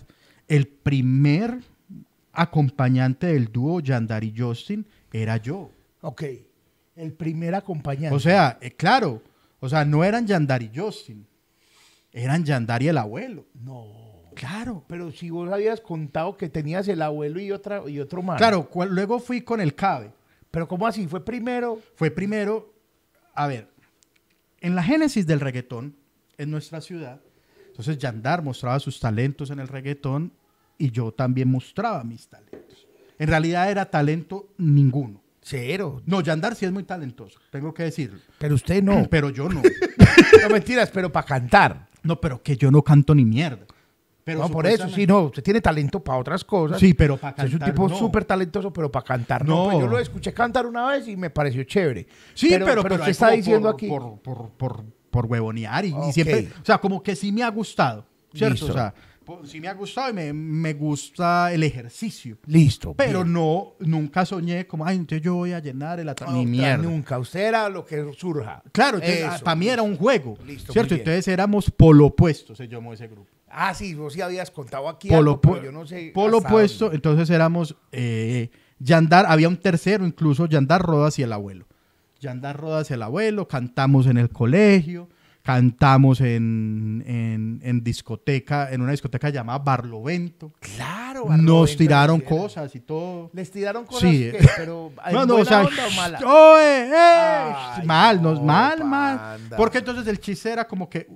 el primer acompañante del dúo Yandar y Justin era yo. Ok. El primer acompañante. O sea, eh, claro, o sea, no eran Yandar y Justin, eran Yandar y el abuelo. no. Claro. Pero si vos habías contado que tenías el abuelo y otra y otro más. Claro, cual- luego fui con el CABE. Pero ¿cómo así? Fue primero. fue primero, a ver, en la génesis del reggaetón en nuestra ciudad, entonces Yandar mostraba sus talentos en el reggaetón y yo también mostraba mis talentos. En realidad era talento ninguno. Cero. No, Yandar sí es muy talentoso, tengo que decirlo. Pero usted no. Pero yo no. no mentiras, pero para cantar. No, pero que yo no canto ni mierda. Pero no, por eso, sí, no. Usted tiene talento para otras cosas. Sí, pero para Usted Es un cantar, tipo no. súper talentoso, pero para cantar no. No. Pues yo lo escuché cantar una vez y me pareció chévere. Sí, pero, pero, usted hay está como diciendo por, aquí. Por, por, por, por huevonear y, y Ok. siempre, o sea, como que sí me ha gustado, ¿cierto? Listo. O sea, sí me ha gustado y me, me gusta el ejercicio. Listo. Pero bien. no, nunca soñé como, ay, entonces yo voy a llenar el atra- Ni Otra, mierda. Nunca. Usted era lo que surja. Claro, Eso. para mí era un juego. Listo, ¿Cierto? Entonces éramos polo opuesto, se llamó ese grupo. Ah, sí, vos sí habías contado aquí Polo, algo, pero yo no sé. polo hasta opuesto, dónde. entonces éramos eh, Yandar, había un tercero incluso, Yandar Rodas y el abuelo. Yandar Rodas y el abuelo, cantamos en el colegio, cantamos en, en, en discoteca, en una discoteca llamada Barlovento. Claro. Nos Barlovento tiraron les hicieron. cosas y todo. Les tiraron cosas Sí. que, pero ¿en No, no, o sea, onda o mala? ¡oe, eh! Ay, mal, nos no, mal, mal. Porque entonces el chiste era como que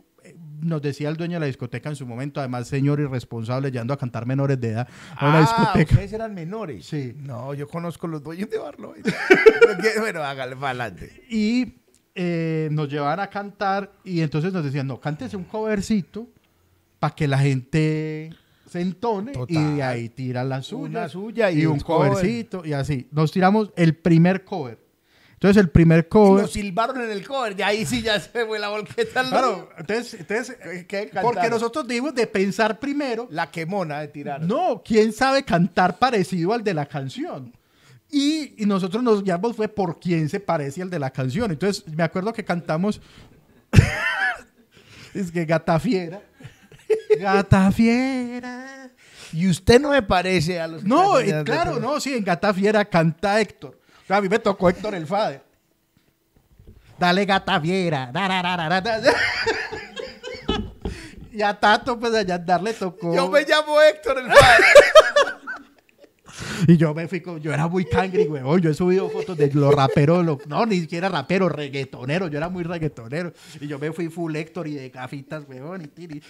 nos decía el dueño de la discoteca en su momento, además señor irresponsable, yendo a cantar menores de edad a una Ah, discoteca. ustedes eran menores. Sí. No, yo conozco los dueños de. Porque, bueno, hágale para adelante. Y eh, nos llevaban a cantar y entonces nos decían, no, cántese un covercito para que la gente se entone y de ahí tiran la suya. Suya y y un un cover. covercito y así. Nos tiramos el primer cover. Entonces el primer Y cover... Nos silbaron en el cover, y ahí sí ya se fue la volqueta. al Claro, entonces, entonces ¿Qué porque nosotros dimos de pensar primero, La quemona de tirar. no, quién sabe cantar parecido al de la canción. Y, y nosotros nos guiamos fue por quién se parece al de la canción. Entonces me acuerdo que cantamos, es que gata fiera, gata fiera. Y usted no me parece a los que No, de- claro, no, sí, en gata fiera canta Héctor. O sea, a mí me tocó Héctor el Fader. Dale gata da. Y a Tato, pues allá darle tocó. Yo me llamo Héctor el padre. Y yo me fui con, yo era muy cangri, huevón. Yo he subido fotos de los raperos, no, ni siquiera rapero, reggaetonero. Yo era muy reggaetonero. Y yo me fui full Héctor y de gafitas, huevón. Y, tiri.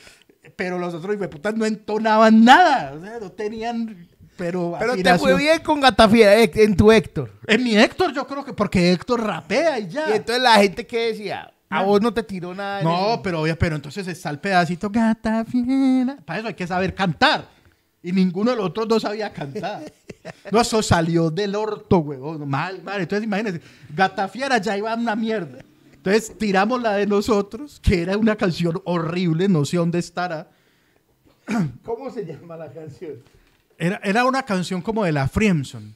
Pero los otros putas no entonaban nada. O sea, no tenían, pero. Pero te fue bien con Gatafiera eh, en tu Héctor. En mi Héctor, yo creo que porque Héctor rapea y ya. Y entonces la gente que decía, a vos no te tiró nada. No, pero obvio, pero entonces está el pedacito gata fiera. Para eso hay que saber cantar. Y ninguno de los otros dos sabía cantar. No, eso salió del orto, huevón. Mal, mal. Entonces imagínense, gata fiera ya iba a una mierda. Entonces tiramos la de nosotros, que era una canción horrible, no sé dónde estará. ¿Cómo se llama la canción? Era, era una canción como de la Friemson.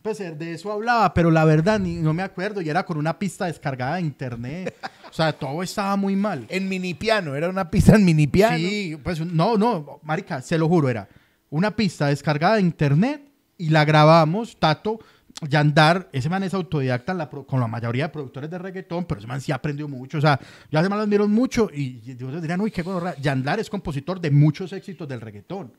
Pues eh, de eso hablaba, pero la verdad ni, no me acuerdo. Y era con una pista descargada de internet. O sea, todo estaba muy mal. En mini piano, era una pista en mini piano. Sí, pues no, no, marica, se lo juro, era una pista descargada de internet y la grabamos, Tato, Yandar, ese man es autodidacta la pro- con la mayoría de productores de reggaetón, pero ese man sí aprendió mucho, o sea, yo ese man lo admiro mucho y yo dirían, uy, qué bueno, Yandar es compositor de muchos éxitos del reggaetón.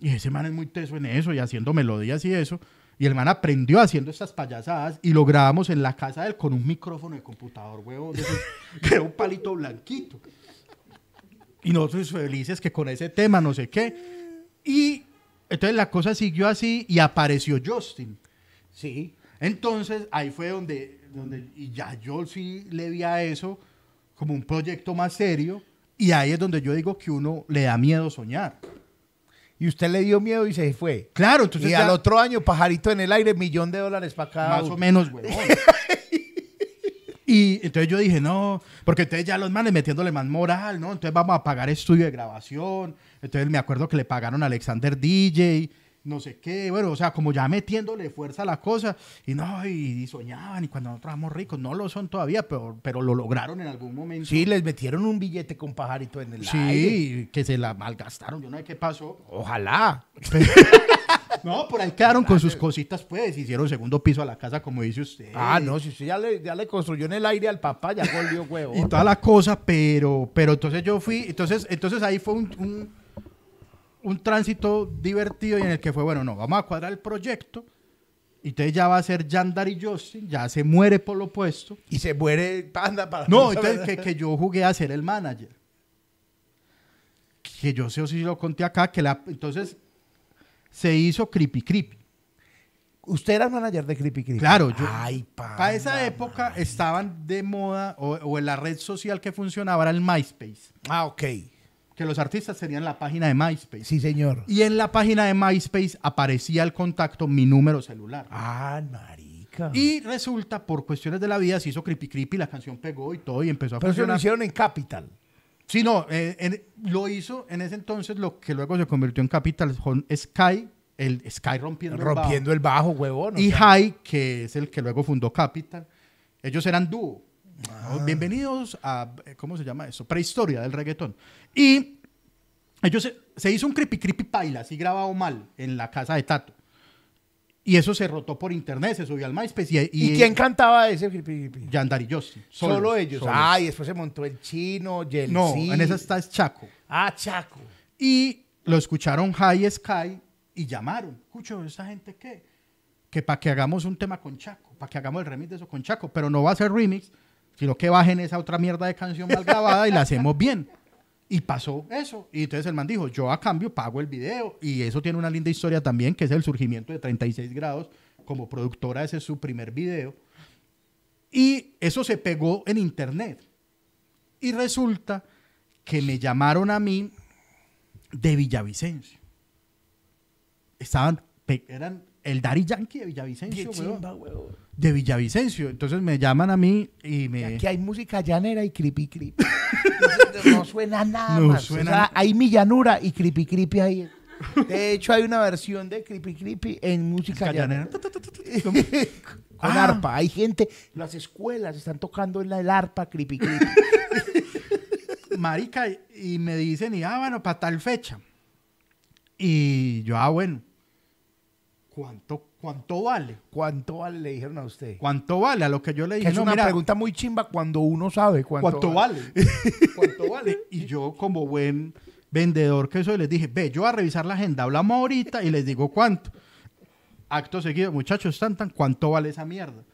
Y ese man es muy teso en eso y haciendo melodías y eso. Y el man aprendió haciendo estas payasadas y lo grabamos en la casa de él con un micrófono de computador, esos, que era un palito blanquito. Y nosotros felices que con ese tema, no sé qué. Y entonces la cosa siguió así y apareció Justin. Sí. Entonces ahí fue donde, donde y ya yo sí le vi a eso como un proyecto más serio. Y ahí es donde yo digo que uno le da miedo soñar. Y usted le dio miedo y se fue. Claro, entonces y ya- al otro año, pajarito en el aire, millón de dólares para cada Más uno. o menos, huevón. Y entonces yo dije, no, porque entonces ya los manes metiéndole más moral, ¿no? Entonces vamos a pagar estudio de grabación. Entonces me acuerdo que le pagaron a Alexander DJ, no sé qué, bueno, o sea, como ya metiéndole fuerza a la cosa. Y no, y, y soñaban, y cuando nosotros éramos ricos, no lo son todavía, pero, pero lo lograron en algún momento. Sí, les metieron un billete con pajarito en el Sí, aire. que se la malgastaron, yo no sé qué pasó. Ojalá. No, por ahí quedaron con sus cositas, pues, hicieron segundo piso a la casa, como dice usted. Ah, no, si usted ya le, ya le construyó en el aire al papá, ya volvió huevo. y toda la cosa, pero, pero entonces yo fui, entonces, entonces ahí fue un, un, un tránsito divertido y en el que fue, bueno, no, vamos a cuadrar el proyecto, y entonces ya va a ser Yandar y Justin, ya se muere por lo opuesto. Y se muere panda para No, entonces que, que yo jugué a ser el manager. Que yo sé o si lo conté acá, que la, entonces se hizo Creepy Creepy. Usted era manager de Creepy Creepy. Claro, yo. Ay. Para esa época estaban de moda, o, o en la red social que funcionaba era el MySpace. Ah, ok. Que los artistas tenían la página de MySpace. Sí, señor. Y en la página de MySpace aparecía el contacto, mi número celular. Ah, marica. Y resulta, por cuestiones de la vida, se hizo Creepy Creepy, la canción pegó y todo y empezó a Pero eso lo funcionar. hicieron en Capital. Sí, no, eh, en- lo hizo en ese entonces lo que luego se convirtió en Capital con Sky, el Sky rompiendo, el bajo. Rompiendo el bajo, huevón. y sea. High, que es el que luego fundó Capital. Ellos eran dúo. Ah. Bienvenidos a, eh, ¿cómo se llama eso? Prehistoria del reggaetón. Y ellos se, se hizo un creepy creepy paila, así grabado mal, en la casa de Tato. Y eso se rotó por internet, se subió al MySpace. Y, ¿Y quién cantaba ese? creepy, creepy? Yandar y Justin. Solo, solos, ellos. solos. Ah, y después se montó el chino, Yeltsin. no, en esa está es Chaco. Ah, Chaco. Y lo escucharon High Sky y llamaron. Escucho, ¿esa gente qué? Que para que hagamos un tema con Chaco, para que hagamos el remix de eso con Chaco, pero no va a ser remix, sino que bajen esa otra mierda de canción mal grabada y la hacemos bien. Y pasó eso. Y entonces el man dijo, yo a cambio pago el video. Y eso tiene una linda historia también, que es el surgimiento de 36 grados. Como productora, ese es su primer video. Y eso se pegó en internet. Y resulta que me llamaron a mí de Villavicencio. Estaban, eran el Daddy Yankee de Villavicencio, weón. chimba, huevón. De Villavicencio. Entonces me llaman a mí y me... Aquí hay música llanera y creepy creepy. no, suena nada No más. suena O sea, na- hay mi llanura y creepy creepy ahí. De hecho, hay una versión de creepy creepy en música Llanera. llanera. Con Ah. arpa. Hay gente, las escuelas están tocando en la, el arpa creepy creepy. marica, y me dicen, y ah, bueno, para tal fecha. Y yo, ah, bueno, ¿cuánto, cuánto vale? ¿Cuánto vale? Le dijeron a usted. ¿Cuánto vale? A lo que yo le Que dije, es no, una mira, pregunta muy chimba cuando uno sabe cuánto, ¿cuánto vale? ¿Cuánto vale? Y yo, como buen vendedor que soy, les dije, ve, yo voy a revisar la agenda, hablamos ahorita y les digo cuánto. Acto seguido, muchachos, están tan, ¿cuánto vale esa mierda?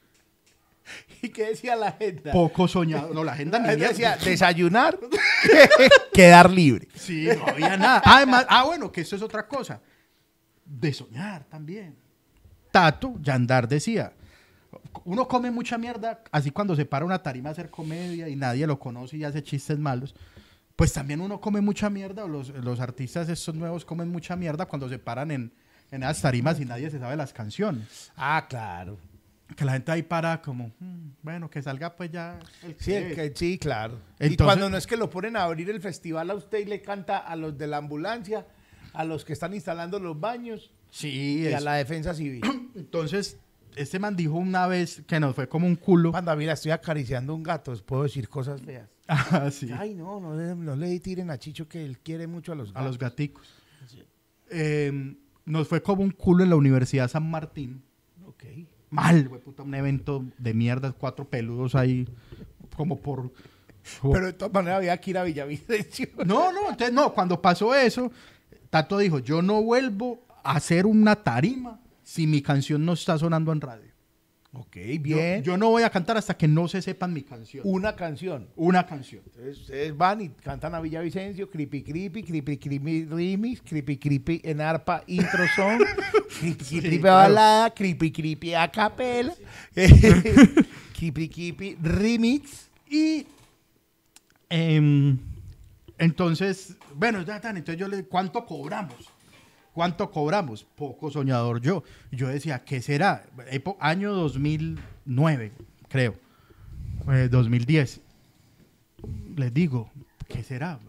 ¿Y qué decía la gente? Poco soñado. No, la agenda ni decía, desayunar, quedar libre. Sí, no había nada. Además, ah, bueno, que eso es otra cosa. De soñar también. Tato Yandar decía, uno come mucha mierda, así cuando se para una tarima a hacer comedia y nadie lo conoce y hace chistes malos. Pues también uno come mucha mierda, o los, los artistas estos nuevos comen mucha mierda cuando se paran en, en esas tarimas y nadie se sabe las canciones. Ah, claro. Que la gente ahí para como, "Mm, bueno, que salga pues ya. el Sí, el que- que- sí, claro. y Entonces- cuando no es que lo ponen a abrir el festival a usted y le canta a los de la ambulancia, a los que están instalando los baños Sí, y a la defensa civil. Entonces, este man dijo una vez que nos fue como un culo. Panda, mira, estoy acariciando un gato, puedo decir cosas feas. Ah, sí. Ay, no, no, le- no le tiren a Chicho que él quiere mucho a los a gatos. los gaticos. Eh, nos fue como un culo en la Universidad San Martín. Ok. Mal, güey, puta, un evento de mierda, cuatro peludos ahí, como por... Pero de todas maneras había que ir a Villavicencio. No, no, entonces no, cuando pasó eso, Tato dijo, yo no vuelvo a hacer una tarima si mi canción no está sonando en radio. Ok, bien. Yo, no voy a cantar hasta que no se sepan mi canción. Una canción. Una canción. Entonces ustedes van y cantan a Villavicencio, creepy creepy, creepy creepy remix, creepy creepy en arpa intro song, creepy creepy claro. balada, creepy creepy a capela, creepy creepy remix. Y em, entonces, bueno, ya tan, entonces yo le ¿cuánto cobramos? ¿Cuánto cobramos? Poco soñador yo. Yo decía, ¿qué será? Epo- año 2009, creo. Eh, 2010. Les digo, ¿qué será?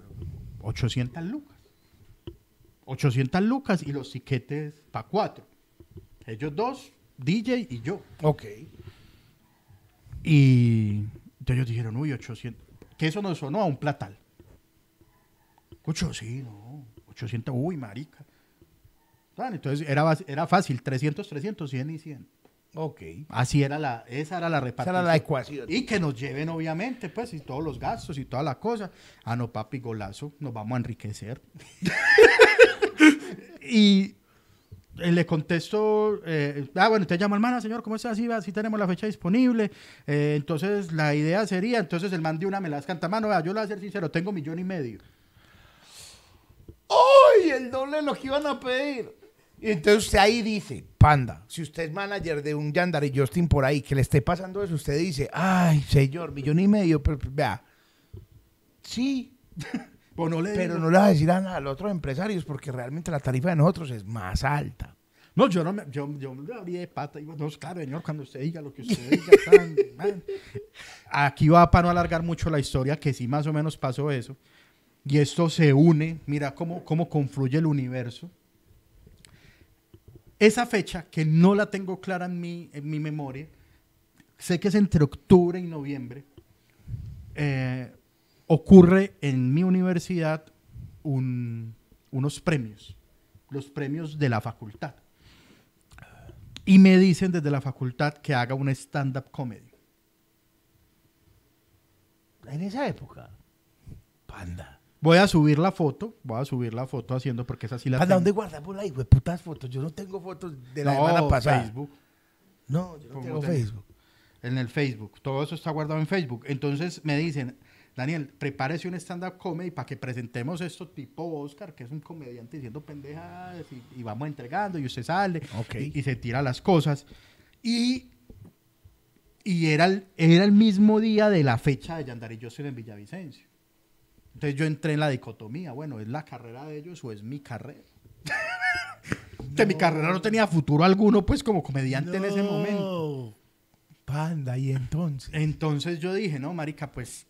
800 lucas. 800 lucas y los tiquetes para cuatro. Ellos dos, DJ y yo. Ok. Y ellos dijeron, uy, 800. Que eso nos sonó a un platal. Escucho, sí, no. 800, uy, marica. Entonces era, era fácil, 300, 300, 100 y 100. Ok. Así era la, esa era la Esa repartición. era la ecuación. Y que nos lleven, obviamente, pues, y todos los gastos y toda la cosa. Ah, no, papi, golazo, nos vamos a enriquecer. y eh, le contesto, eh, ah, bueno, te llama hermana, señor, ¿cómo está? Así, así tenemos la fecha disponible. Eh, entonces, la idea sería, entonces el man de una me las canta, mano, vea, yo le voy a ser sincero, tengo millón y medio. ¡Uy! El doble de lo que iban a pedir. Y entonces usted ahí dice, panda, si usted es manager de un Yandar y Justin por ahí, que le esté pasando eso, usted dice, ay, señor, millón y medio, pero pues, vea, sí, Pues no le pero digo- no le va a decir a, a los otros empresarios porque realmente la tarifa de nosotros es más alta. No, yo no me, yo, yo me abrí de pata. Digo, no, claro, señor, cuando usted diga lo que usted diga. tan, man". Aquí va para no alargar mucho la historia, que sí más o menos pasó eso. y esto se une, mira cómo, cómo confluye el universo. Esa fecha, que no la tengo clara en mi, en mi memoria, sé que es entre octubre y noviembre, eh, ocurre en mi universidad un- unos premios, los premios de la facultad. Y me dicen desde la facultad que haga un stand-up comedy. En esa época. Panda. Voy a subir la foto, voy a subir la foto haciendo porque esa sí la tengo. ¿dónde guardamos la hijo de putas fotos? Yo no tengo fotos de la No, semana pasada. Facebook. No, yo no ¿Cómo tengo tenés? Facebook. En el Facebook. Todo eso está guardado en Facebook. Entonces me dicen, Daniel, prepárese un stand-up comedy para que presentemos esto tipo Oscar, que es un comediante diciendo pendejadas y, y vamos entregando y usted sale y, y se tira las cosas. Y, y era, el, era el mismo día de la fecha de Yandar y Jocelyn en Villavicencio. Entonces yo entré en la dicotomía, bueno, ¿es la carrera de ellos o es mi carrera? que mi carrera no tenía futuro alguno, pues como comediante en ese momento. No. Panda, y entonces. Entonces yo dije, no, marica, pues,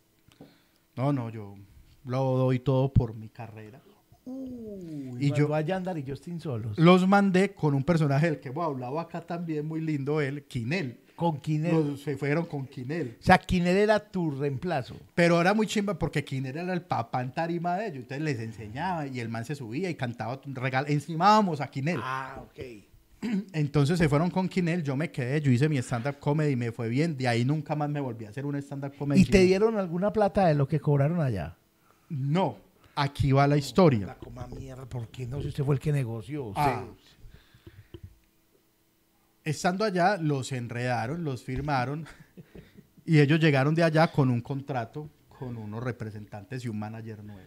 no, no, yo lo doy todo por mi carrera. Uy, Y yo- yo a Yandar y Justin solos. Los mandé con un personaje del que hemos hablado acá también, muy lindo él, Quinel. Con. Los- se fueron con Quinel. O sea, Kinel era tu reemplazo. Pero era muy chimba porque Quinel era el papá en tarima de ellos. Entonces les enseñaba y el man se subía y cantaba, regal, encimábamos a Quinel. Ah, ok. Entonces se fueron con Quinel, yo me quedé, yo hice mi stand-up comedy y me fue bien. De ahí nunca más me volví a hacer un stand-up comedy. ¿Y te dieron alguna plata de lo que cobraron allá? No, aquí va la historia. La coma mierda, ¿por qué no? Si usted fue el que negoció. Ah. Estando allá, los enredaron, los firmaron y ellos llegaron de allá con un contrato con unos representantes y un manager nuevo.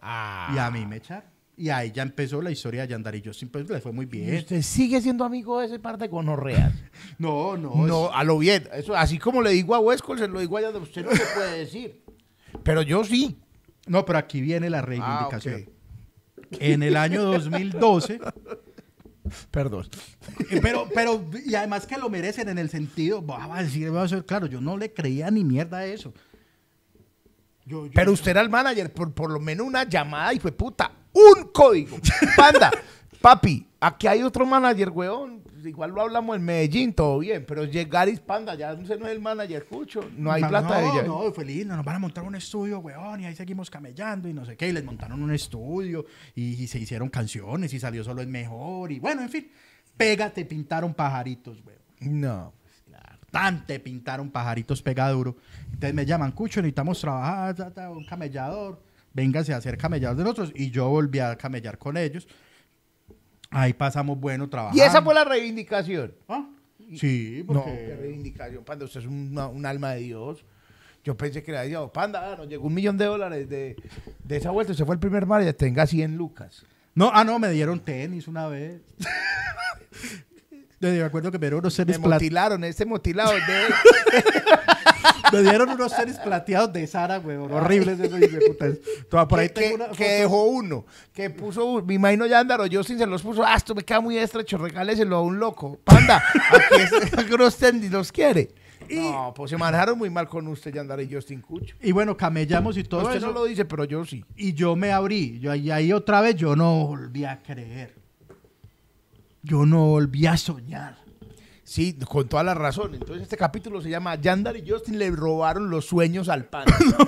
Ah. Y a mí me echaron. Y ahí ya empezó la historia de Yandar y yo siempre le fue muy ¿Y bien. usted sigue siendo amigo de ese par de gonorreas? No, no. No, a lo bien. Eso, así como le digo a Huesco, se lo digo a Yandar. Usted no le puede decir. Pero yo sí. no, pero aquí viene la Ah, reivindicación. ok. En el año 2012, Perdón. pero, pero, y además que lo merecen en el sentido, vamos a decir, a ser claro, yo no le creía ni mierda a eso. Yo- yo- Pero usted era el manager, por, por lo menos una llamada y fue puta. Un código. Panda, papi, aquí hay otro manager, weón. Igual lo hablamos en Medellín, todo bien. Pero llegar y panda, ya usted no es el manager, cucho. No hay No, plata de ella. No, fue lindo, nos van a montar un estudio, weón, y ahí seguimos camellando y no sé qué, y les montaron un estudio y, y se hicieron canciones y salió solo es mejor y bueno, en fin, pégate, pintaron pajaritos, weón. No. Te pintaron pajaritos pega duro. Entonces me llaman, Cucho, necesitamos trabajar, un camellador, véngase a ser camellador de nosotros. Y yo volví a camellar con ellos. Ahí pasamos bueno trabajando. Y esa fue la reivindicación. Ah, Sí, No, porque... qué reivindicación, Panda. Usted es una- un alma de Dios. Yo pensé que era de Dios. Panda, ah, nos llegó un millón de dólares de, de esa vuelta. Se fue el primer manager. Tenga 100 lucas. No, ah, no, me dieron tenis una vez. me acuerdo que me dieron unos Me tenis, plat- motilaron, este motilado de me dieron unos tenis plateados de Sara, weón. Horribles esos putas. Toma, Por ahí que, tengo que- que dejó uno, que puso, me imagino ya andaron, yo sin se los puso, ah, esto me queda muy estrecho, regáleselo a un loco. Panda, aquí es unos tenis los quiere. no, pues se manejaron muy mal con usted, Yandar y Justin Cucho. Y bueno, camellamos y todo usted eso. no lo dice, pero yo sí. Y yo me abrí. Yo, y ahí otra vez yo no volví a creer. Yo no volví a soñar. Sí, con toda la razón. Entonces este capítulo se llama Yandar y Justin le robaron los sueños al. No,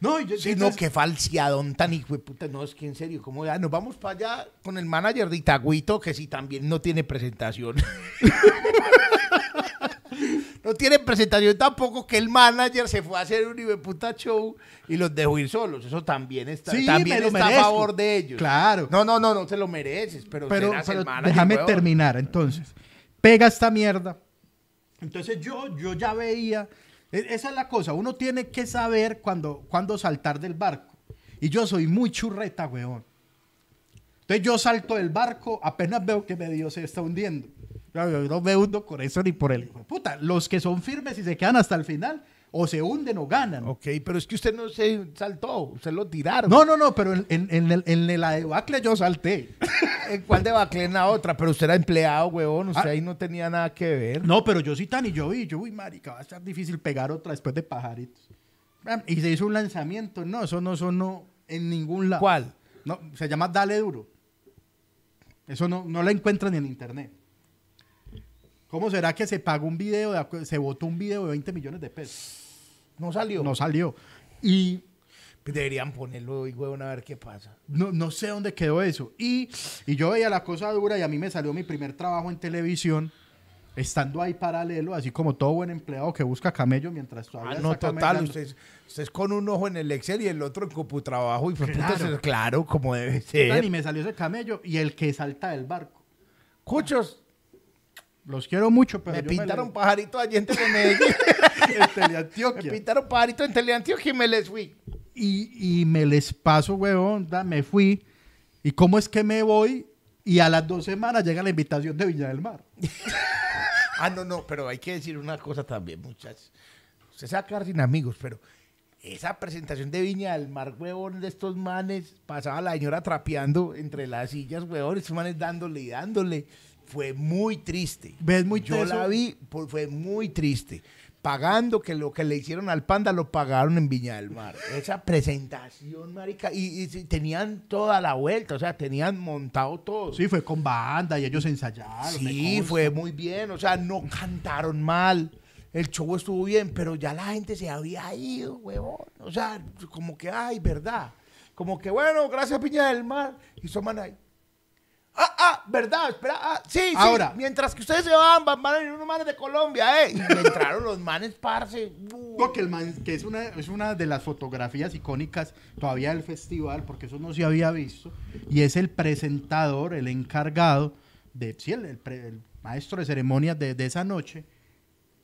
y yo, Sí, no, qué falseadón tan hijo de puta. No, es que en serio, ¿cómo ya? Nos vamos para allá con el manager de Itagüito, que sí también no tiene presentación. no tiene presentación tampoco, que el manager se fue a hacer un hijo de puta show y los dejó ir solos. Eso también está, Sí, también está a favor de ellos. Claro. No, no, no, no te lo mereces, pero, pero, manager, déjame terminar. Entonces, pega esta mierda. Entonces yo, yo ya veía. E- Esa es la cosa. Uno tiene que saber cuándo, cuándo saltar del barco. Y yo soy muy churreta, weón. Entonces yo salto del barco, apenas veo que medio se está hundiendo. Yo no me hundo con eso ni por el hijo puta. Los que son firmes y se quedan hasta el final, o se hunden o ganan. Ok, pero es que usted no se saltó, usted lo tiraron. No, no, no, pero en, en, en el- en la debacle yo salté. ¿En cuál de Baclé en la otra? Pero usted era empleado, huevón. Usted Ah. ahí no tenía nada que ver. No, pero yo sí tan y yo vi, yo vi, marica, va a estar difícil pegar otra después de pajaritos. Y se hizo un lanzamiento, no, eso no sonó En ningún lado. ¿Cuál? No, se llama Dale Duro. Eso no, no la encuentran en internet. ¿Cómo será que se pagó un video, de se votó un video de 20 millones de pesos? No salió. No salió. Y Deberían ponerlo y huevón a ver qué pasa. no, no sé dónde quedó eso. Y, y yo veía la cosa dura y a mí me salió mi primer trabajo en televisión, estando ahí paralelo, así como todo buen empleado que busca camello mientras Ah, todavía no, está total. Usted, es- usted es con un ojo en el Excel y el otro en Computrabajo. Y Claro. se- claro, como debe ser. Y me salió ese camello y el que salta del barco. Cuchos, Los quiero mucho, pero me yo pintaron le- pajaritos allí en Telemedellín. en me Teleantioquia. pintaron pajaritos en Teleantioquia y me les fui. Y, y me les paso, huevón, da, me fui. ¿Y cómo es que me voy? Y a las dos semanas llega la invitación de Viña del Mar. Ah, no, no, pero hay que decir una cosa también, muchachos. Usted se va a quedar sin amigos, pero esa presentación de Viña del Mar, huevón, de estos manes, pasaba la señora trapeando entre las sillas, huevón, estos manes dándole y dándole. Fue muy triste. ¿Ves muy Yo teso? la vi, fue muy triste. Pagando que lo que le hicieron al panda lo pagaron en Viña del Mar. Esa presentación, marica, y, tenían toda la vuelta, o sea, tenían montado todo. Sí, fue con banda y ellos ensayaron. Sí, fue muy bien. O sea, no cantaron mal. El show estuvo bien, pero ya la gente se había ido, huevón. O sea, como que, ay, verdad. Como que, bueno, gracias Piña del Mar. Y soman ahí. Ah, ah, verdad, espera. Ah, sí, sí. Ahora. Mientras que ustedes se van, van, van a venir unos manes de Colombia, ¿eh? Y entraron los manes, parce. Uh, Porque el man, que es una, es una de las fotografías icónicas todavía del festival, porque eso no se había visto, y es el presentador, el encargado de, sí, el, el pre- el maestro de ceremonias de, de esa noche,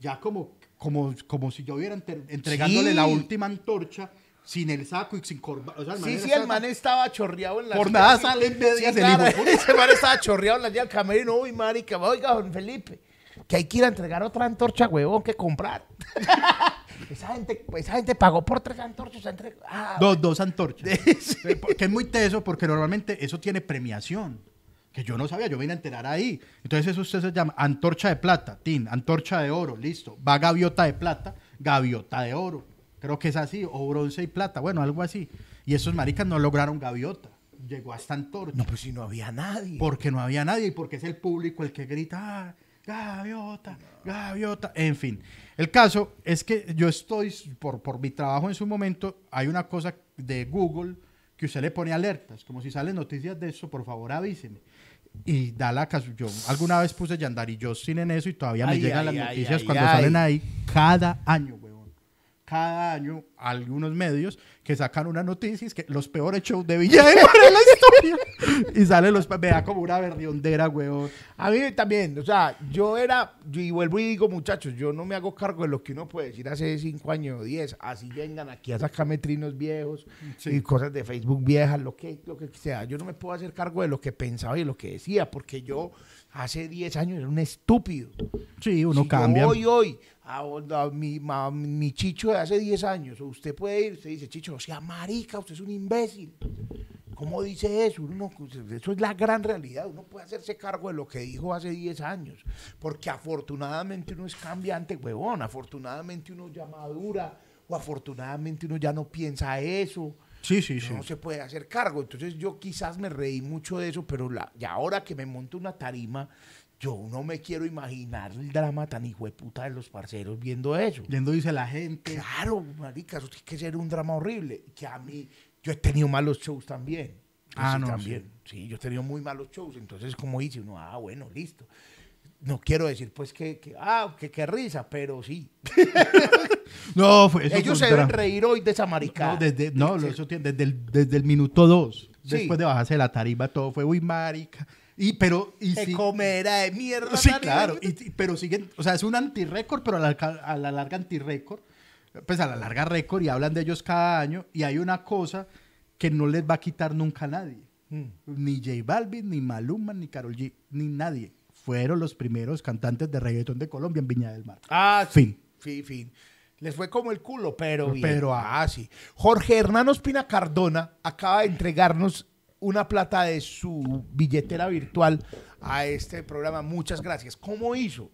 ya como, como, como si yo hubiera entregándole Sí. la última antorcha sin el saco y sin corbata. O sea, Sí, sí, el man estaba chorreado en la Por nada sí. salen medias Sí, el hijo. Ese man estaba chorreado en la del camerino. Uy, marica, oiga, don Felipe, que hay que ir a entregar otra antorcha, huevón, que comprar. esa, gente, esa gente pagó por tres antorchas. entre- Ah, Dos, dos antorchas. Eh, Que es muy teso porque normalmente eso tiene premiación. Que yo no sabía, yo vine a enterar ahí. Entonces eso usted se llama antorcha de plata, tin, antorcha de oro, listo. Va gaviota de plata, gaviota de oro. Creo que es así, o bronce y plata, bueno, algo así. Y esos maricas no lograron gaviota. Llegó hasta antorcha. No, pues si no había nadie. Porque no había nadie y porque es el público el que grita, "Ah, gaviota, gaviota. En fin, el caso es que yo estoy, por, por mi trabajo en su momento, hay una cosa de Google que usted le pone alertas, como si salen noticias de eso, por favor avíseme. Y da la caso, yo alguna vez puse Yandari Justin en eso y todavía me Ay, llegan ay, las ay, noticias cuando salen ahí cada año. Cada año algunos medios que sacan una noticia y es que los peores shows de Villa de Mar en la historia. Y sale los me da como una berriondera, huevón. A mí también, o sea, yo era, yo y vuelvo y digo, muchachos, yo no me hago cargo de lo que uno puede decir hace cinco años o diez. Así vengan aquí a sacarme trinos viejos Sí. y cosas de Facebook viejas, lo que, lo que sea. Yo no me puedo hacer cargo de lo que pensaba y lo que decía, porque yo hace 10 años era un estúpido. Sí, uno Si cambia. Yo hoy, hoy, a, a mi, a mi chicho de hace 10 años, o usted puede ir, usted dice, chicho, no sea marica, usted es un imbécil. ¿Cómo dice eso? Uno, eso es la gran realidad. Uno puede hacerse cargo de lo que dijo hace 10 años. Porque afortunadamente uno es cambiante, huevón. Afortunadamente uno ya madura. O afortunadamente uno ya no piensa eso. Sí, sí, sí. No se puede hacer cargo. Entonces yo quizás me reí mucho de eso, pero la, y ahora que me monto una tarima, yo no me quiero imaginar el drama tan hijo de puta de los parceros viendo eso. Yendo dice la gente. Claro, marica, eso tiene que ser un drama horrible. Que a mí, yo he tenido malos shows también. Ah, sí, no, también. Sí. yo he tenido muy malos shows. Entonces, como dice uno, ah, bueno, listo. No quiero decir, pues, que, que ah, que qué risa, pero sí. No, fue eso Ellos se deben reír hoy de esa maricada. No, desde, no, tiene- desde, el, desde el minuto dos. Sí. Después de bajarse la tarima, todo fue muy marica. Y, pero, y comera de mierda. Sí, claro. y- pero siguen, o sea, es un anti-récord, pero a la, a la larga anti-récord. Pues a la larga récord y hablan de ellos cada año. Y hay una cosa que no les va a quitar nunca a nadie. Mm. Ni J Balvin, ni Maluma, ni Karol G, ni nadie. Fueron los primeros cantantes de reggaetón de Colombia en Viña del Mar. Ah, Fin. Sí, fin. Les fue como el culo, pero bien. Pero, ah, sí. Jorge Hernán Ospina Cardona acaba de entregarnos una plata de su billetera virtual a este programa. Muchas gracias. ¿Cómo hizo?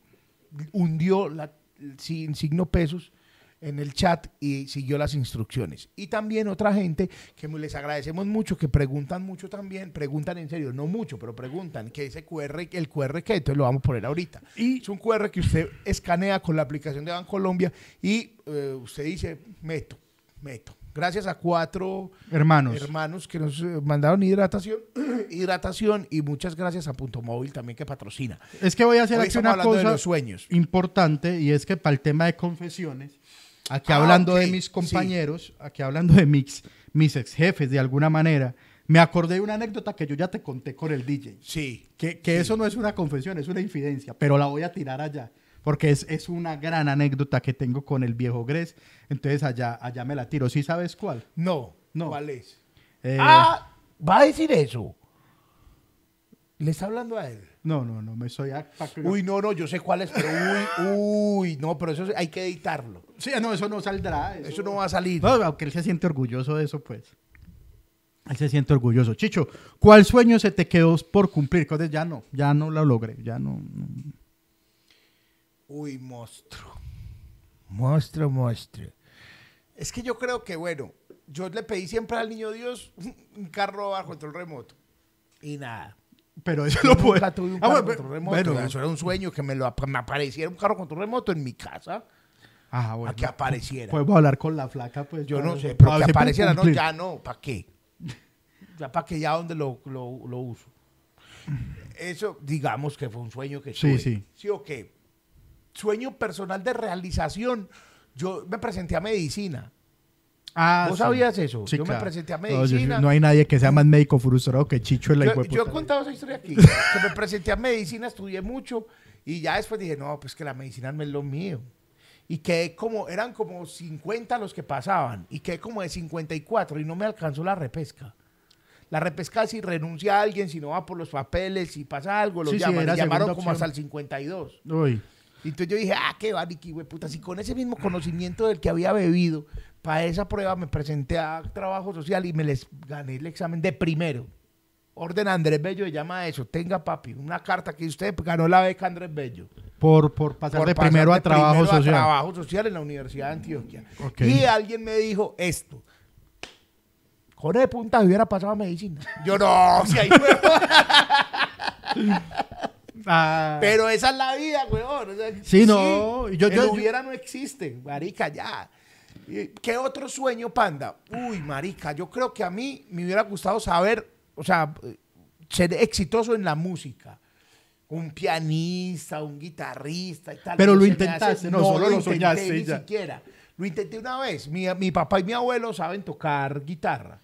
Hundió la, sin signo pesos en el chat y siguió las instrucciones. Y también otra gente que les agradecemos mucho, que preguntan mucho también, preguntan en serio, no mucho, pero preguntan que ese QR, el QR que, entonces lo vamos a poner ahorita. Y- es un QR que usted escanea con la aplicación de Bancolombia y eh, usted dice, meto, meto. Gracias a cuatro Hermanos. hermanos que nos eh, mandaron hidratación, hidratación y muchas gracias a Punto Móvil también que patrocina. Es que voy a hacer aquí una cosa sueños. importante y es que para el tema de confesiones, aquí Ah, hablando ok, de mis sí. compañeros, aquí hablando de mis, mis ex jefes de alguna manera, me acordé de una anécdota que yo ya te conté con el DJ. Sí. Que, que eso no es una confesión, es una infidencia, pero la voy a tirar allá. Porque es, es una gran anécdota que tengo con el viejo Gres. Entonces allá, allá me la tiro. ¿Sí sabes cuál? No. No. ¿Cuál es? Eh, Ah, va a decir eso. Le está hablando a él. No, no, no, me soy... Uy, no, no, yo sé cuál es, pero uy, uy, no, pero eso hay que editarlo. Sí, no, eso no saldrá. Eso no va a salir. No, aunque él se siente orgulloso de eso, pues. Él se siente orgulloso. Chicho, ¿cuál sueño se te quedó por cumplir? Entonces ya no, ya no lo logré, ya no. no. Uy, monstruo. Monstruo, monstruo. Es que yo creo que, bueno, yo le pedí siempre al niño Dios un carro a control remoto. Y nada. Pero eso Yo lo un Ah, bueno, bueno. Eso era un sueño que me, lo, me apareciera un carro control remoto en mi casa. Ah, bueno. a que apareciera. Podemos hablar con la flaca, pues. Yo no sé, pero que apareciera, no, ya no, ¿para qué? Ya para que ya donde lo, lo, lo uso. Eso, digamos que fue un sueño que Sí, tuve. sí. Sí o qué. Sueño personal de realización. Yo me presenté a medicina. Ah, ¿Vos sí. sabías eso? Sí, Yo me presenté a No, yo- medicina. No, hay nadie que sea más médico frustrado que Chicho en la Yo, yo he contado esa historia aquí. que me presenté a medicina, estudié mucho y ya después dije, no, pues que la medicina no es lo mío. Y quedé como, eran como 50 los que pasaban y quedé como de 54 y no me alcanzó la repesca. La repesca si renuncia a alguien, si no va por los papeles, si pasa algo, lo Sí, llaman. y llamaron como opción. hasta el 52. Uy. Y entonces yo dije, ah, qué variqui, güey, puta. Si con ese mismo conocimiento del que había bebido, para esa prueba me presenté a trabajo social y me les gané el examen de primero. Orden Andrés Bello se llama eso. Tenga, papi, una carta que usted ganó la beca Andrés Bello. Por, por pasar Por de pasar primero de a trabajo primero social. trabajo social en la Universidad de Antioquia. Y alguien me dijo esto. Con de punta hubiera pasado a medicina. Yo no, si hay Ah, Pero esa es la vida, weón. O sea, Sí, no, yo- el yo- yo- hubiera no existe, marica, ya. ¿Y ¿Qué otro sueño, panda? Uy, marica, yo creo que a mí me hubiera gustado saber, o sea, ser exitoso en la música. Un pianista, un guitarrista y tal. Pero lo intentaste, no, solo lo intenté soñaste Ni ya. siquiera. Lo intenté una vez. Mi, mi papá y mi abuelo saben tocar guitarra.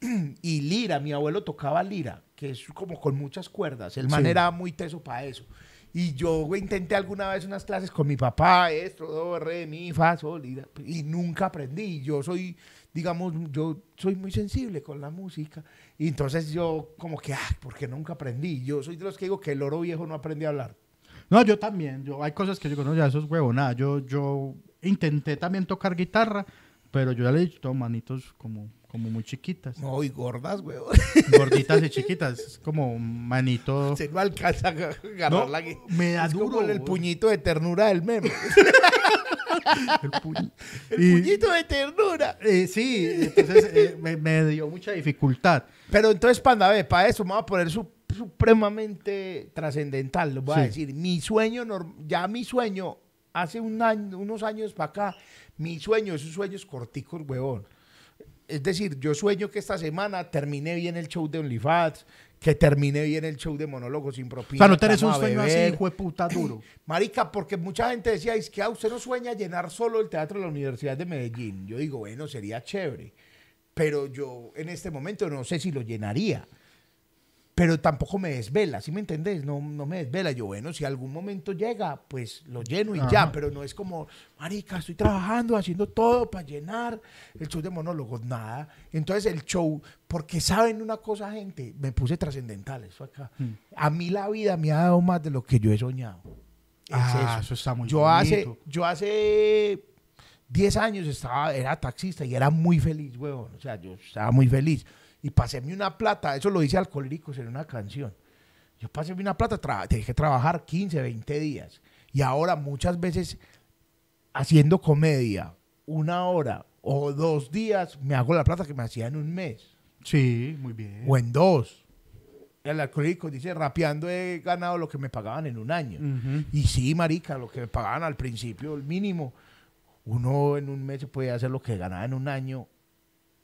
y lira, mi abuelo tocaba lira, que es como con muchas cuerdas. El man Sí. era muy teso para eso. Y yo güey, intenté alguna vez unas clases con mi papá, esto, do, re, mi, fa, sol, y, y nunca aprendí. Yo soy, digamos, yo soy muy sensible con la música. Y entonces yo como que, ah, porque nunca aprendí. Yo soy de los que digo que el oro viejo no aprendí a hablar. No, yo también. Yo, hay cosas que yo digo, no, ya eso es huevo, nada. Yo, yo intenté también tocar guitarra, pero yo ya le he dicho, "No, manitos como, como muy chiquitas. No, y gordas, güey. Gorditas y chiquitas. Es como manito. Se no alcanza a agarrar No, la me da es como duro, el, puñito de ternura del meme. el puño. el Y- puñito de ternura. Eh, sí, entonces eh, me, me dio mucha dificultad. Pero entonces, Panda, ve, para eso me voy a poner su- supremamente trascendental. Lo voy Sí. a decir. Mi sueño, ya mi sueño, hace un año, unos años para acá, mi sueño, esos sueños corticos, huevón. Es decir, yo sueño que esta semana termine bien el show de OnlyFans, que termine bien el show de monólogos sin O propina. sea, no que tenés un a sueño así, hijo de puta duro. Marica, porque mucha gente decía, es que ah, usted no sueña llenar solo el teatro de la Universidad de Medellín. Yo digo, bueno, sería chévere. Pero yo en este momento no sé si lo llenaría. Pero tampoco me desvela, ¿sí me entendés? No, no me desvela. Yo, bueno, si algún momento llega, pues lo lleno y ya. Ajá. Pero no es como, marica, estoy trabajando, haciendo todo para llenar el show de monólogos. Nada. Entonces el show, porque saben una cosa, gente, me puse trascendental eso acá. Mm. A mí la vida me ha dado más de lo que yo he soñado. Es Ah, eso. eso está muy yo hace, bonito. yo hace 10 años estaba, era taxista y era muy feliz, huevón. O sea, yo estaba muy feliz. Y paséme una plata, eso lo dice Alcohólicos en una canción. Yo paséme una plata, tenía que trabajar 15, 20 días. Y ahora muchas veces haciendo comedia una hora o dos días, me hago la plata que me hacía en un mes Sí, muy bien. o en dos. El alcohólico dice, rapeando he ganado lo que me pagaban en un año. Y sí, marica, lo que me pagaban al principio, el mínimo, uno en un mes se puede hacer lo que ganaba en un año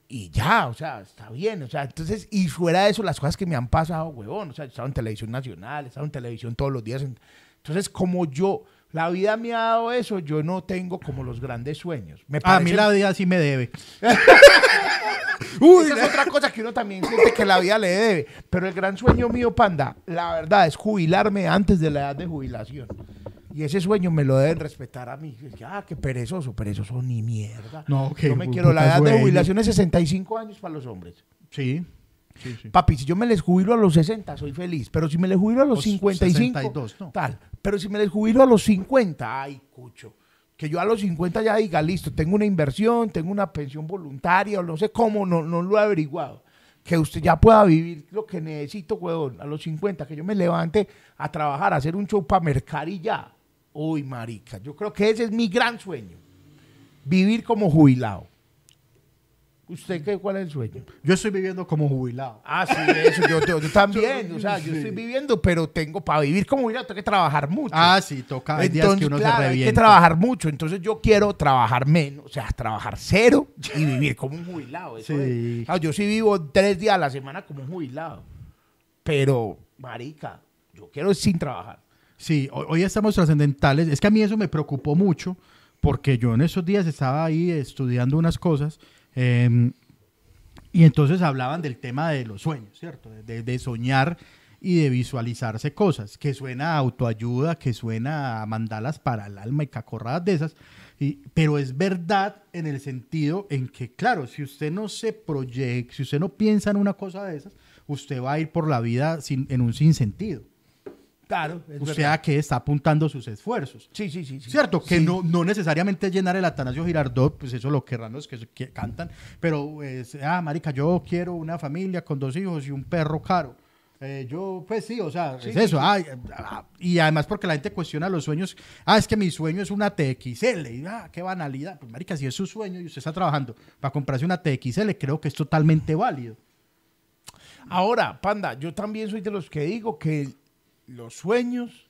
y ya, o sea, está bien, o sea, entonces, y fuera de eso, las cosas que me han pasado, huevón, o sea, he estado en televisión nacional, he estado en televisión todos los días, en- entonces, como yo, la vida me ha dado eso, yo no tengo como los grandes sueños. Me A mí parece- la vida sí me debe. Uy, esa es otra cosa que uno también siente que la vida le debe. Pero el gran sueño mío, panda, la verdad es jubilarme antes de la edad de jubilación. Y ese sueño me lo deben respetar a mí. Ah, qué perezoso, perezoso ni mierda. No, qué Yo me quiero. La edad de jubilación es 65 años para los hombres. Sí. Sí, sí. Papi, si yo me les jubilo a los 60, soy feliz. Pero si me les jubilo a los Los 55, 62, no. tal. Pero si me les jubilo a los 50, ay, cucho. Que yo a los 50 ya diga, listo, tengo una inversión, tengo una pensión voluntaria, o no sé cómo, no, no lo he averiguado. Que usted ya pueda vivir lo que necesito, huevón, a los 50, que yo me levante a trabajar, a hacer un show para mercar y ya. Uy, marica, yo creo que ese es mi gran sueño. Vivir como jubilado. ¿Usted qué, cuál es el sueño? Yo estoy viviendo como jubilado. Ah, sí, eso, yo, yo- yo también, o sea, yo estoy viviendo, pero tengo, para vivir como jubilado, tengo que trabajar mucho. Ah, sí, toca. Hay días Entonces, que uno claro, se hay que trabajar mucho, entonces yo quiero trabajar menos, o sea, trabajar cero y vivir como un jubilado. eso Sí. es. Yo sí vivo tres días a la semana como un jubilado, pero, marica, yo quiero sin trabajar. Sí, hoy, estamos trascendentales. Es que a mí eso me preocupó mucho porque yo en esos días estaba ahí estudiando unas cosas eh, y entonces hablaban del tema de los sueños, ¿cierto? De, de soñar y de visualizarse cosas, que suena a autoayuda, que suena a mandalas para el alma y cacorradas de esas. Y, pero es verdad en el sentido en que, claro, si usted no se proyecta, si usted no piensa en una cosa de esas, usted va a ir por la vida sin, en un sinsentido. Claro, es O verdad. sea que está apuntando sus esfuerzos. sí, sí, sí. sí. Cierto, que Sí. no, no necesariamente llenar el Atanasio Girardot, pues eso lo querrán los que, que cantan, pero, es, ah, marica, yo quiero una familia con dos hijos y un perro caro. Eh, yo, pues sí, o sea, Sí, es eso. ah, y además porque la gente cuestiona los sueños. Ah, es que mi sueño es una TXL. Y, ah, qué banalidad. Pues, marica, si es su sueño y usted está trabajando para comprarse una TXL, creo que es totalmente válido. Ahora, panda, yo también soy de los que digo que los sueños,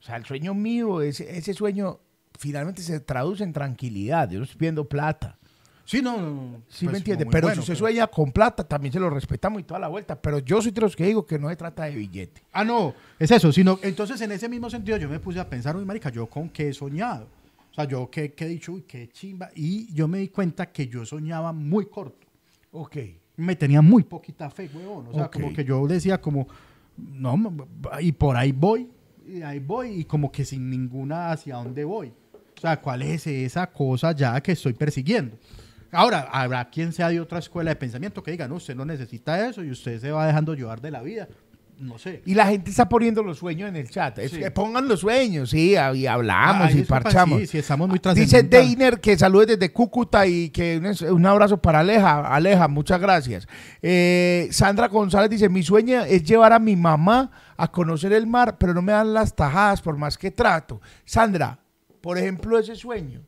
o sea, el sueño mío, ese, ese sueño finalmente se traduce en tranquilidad. Yo estoy pidiendo plata. Sí, no, no, Sí, pues, me entiende. Pero bueno, si usted pero- sueña con plata, también se lo respetamos y toda la vuelta. Pero yo soy de los que digo que no se trata de billete. Ah, no, es eso, sino entonces en ese mismo sentido yo me puse a pensar, uy, marica, yo con qué he soñado. O sea, yo qué, qué he dicho, uy, qué chimba. Y yo me di cuenta que yo soñaba muy corto. Ok. Me tenía muy poquita fe, huevón. O sea, Ok. como que yo decía como, no, y por ahí voy, y ahí voy, y como que sin ninguna hacia dónde voy. O sea, ¿cuál es esa cosa ya que estoy persiguiendo? Ahora, habrá quien sea de otra escuela de pensamiento que diga, no, usted no necesita eso y usted se va dejando llevar de la vida. No sé. Y la gente está poniendo los sueños en el chat. Es Sí. que pongan los sueños, sí, y hablamos y parchamos. sí, sí, estamos muy Dice trascendental. Deiner que saludes desde Cúcuta y que un, un abrazo para Aleja. Aleja, muchas gracias. Eh, Sandra González dice, mi sueño es llevar a mi mamá a conocer el mar, pero no me dan las tajadas por más que trato. Sandra, por ejemplo, ese sueño.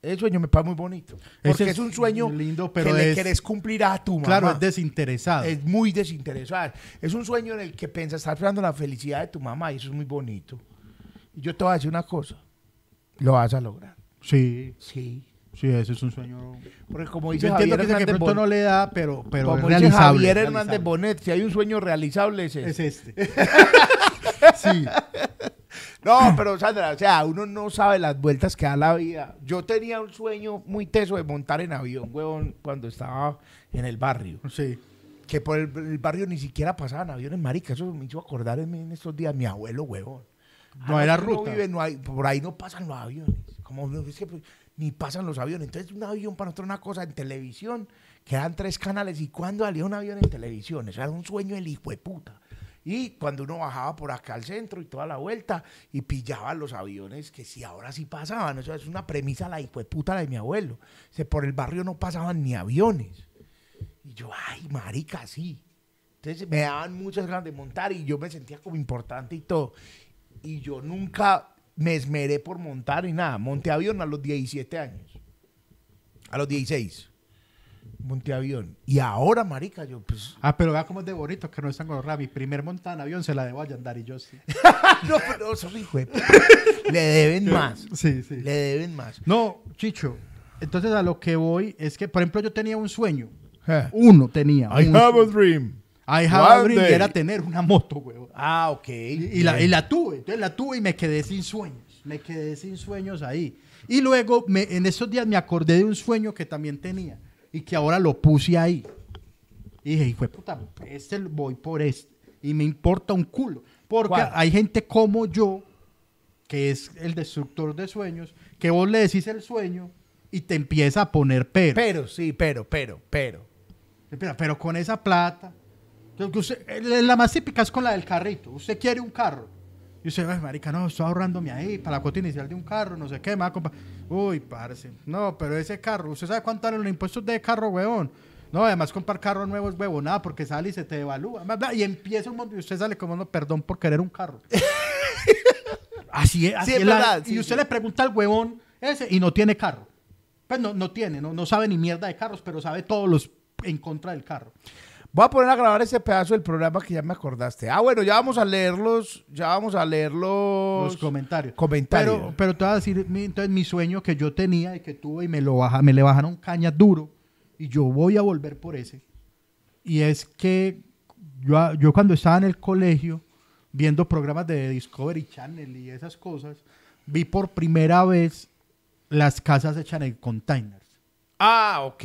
Ese sueño me parece muy bonito. Porque es, es un sueño lindo, pero que le es- querés cumplir a tu mamá. Claro, es desinteresado. Es muy desinteresada. Es un sueño en el que piensas, estás esperando la felicidad de tu mamá y eso es muy bonito. Y yo te voy a decir una cosa. Lo vas a lograr. Sí, Sí. sí, ese es un sueño. Porque como Yo dice entiendo Javier que, de que Hernández pronto no Bonet, le da, pero, pero es como dice realizable. Javier Hernández. Bonet, si hay un sueño realizable. Es este. sí. No, pero Sandra, o sea, uno no sabe las vueltas que da la vida. Yo tenía un sueño muy teso de montar en avión, huevón, cuando estaba en el barrio. Sí. Que por el, el barrio ni siquiera pasaban aviones, marica. Eso me hizo acordar en, en estos días mi abuelo, huevón. No Ah, era ruta. vive, no hay- por ahí no pasan los aviones. Como es que pues, ni pasan los aviones. Entonces, un avión para nosotros una cosa en televisión, que eran tres canales. ¿Y cuándo salía un avión en televisión? Eso era un sueño del hijo de puta. Y cuando uno bajaba por acá al centro y toda la vuelta y pillaba los aviones, que si ahora sí pasaban, eso es una premisa la hijo de puta de mi abuelo. Se por el barrio no pasaban ni aviones. Y yo, ay, marica, sí. Entonces me daban muchas ganas de montar y yo me sentía como importante y todo. Y yo nunca me esmeré por montar y nada. Monté avión a los 17 años. A los 16. Monté avión. Y ahora, marica, yo pues... Ah, pero vea cómo es de bonito que no están con Mi primer montada en avión se la debo a Yandar y yo sí. no, pero eso hijo de Le deben más. Sí, sí. Le deben más. No, Chicho. Entonces a lo que voy es que, por ejemplo, yo tenía un sueño. Eh. Uno tenía. I un have a sueño. dream. I have a One dream, y day. era tener una moto, huevón. Ah, ok. Y, y la, y la tuve, entonces la tuve y me quedé sin sueños. Me quedé sin sueños ahí. Y luego, me- en esos días me acordé de un sueño que también tenía y que ahora lo puse ahí. Y dije, hijo de puta, este voy por este. Y me importa un culo. Porque ¿Cuál? hay gente como yo, que es el destructor de sueños, que vos le decís el sueño y te empieza a poner pero. Pero, sí, pero, pero, pero. Espera, pero con esa plata. usted- eh, la más típica es con la del carrito. Usted quiere un carro. Y usted, ay, marica, no, estoy ahorrándome ahí para la cuota inicial de un carro, no sé qué, me va a comprar. Uy, parce. No, pero ese carro, ¿usted sabe cuánto valen los impuestos de carro, huevón? No, además comprar carro nuevo es huevonada porque sale y se te devalúa. Y empieza un montón y usted sale como, no, perdón por querer un carro. así es, así Sí, es es la- verdad, Y usted sí. le pregunta al huevón ese y no tiene carro. Pues no, no tiene, no, no sabe ni mierda de carros, pero sabe todos los en contra del carro. Voy a poner a grabar ese pedazo del programa que ya me acordaste. Ah, bueno, ya vamos a leerlos. Ya vamos a leer los, comentarios. comentarios. Pero, pero te voy a decir, mi- entonces mi sueño que yo tenía y que tuve y me lo baja, me le bajaron cañas duro y yo voy a volver por ese. Y es que yo, yo cuando estaba en el colegio viendo programas de Discovery Channel y esas cosas, vi por primera vez las casas hechas en containers. Ah, ok.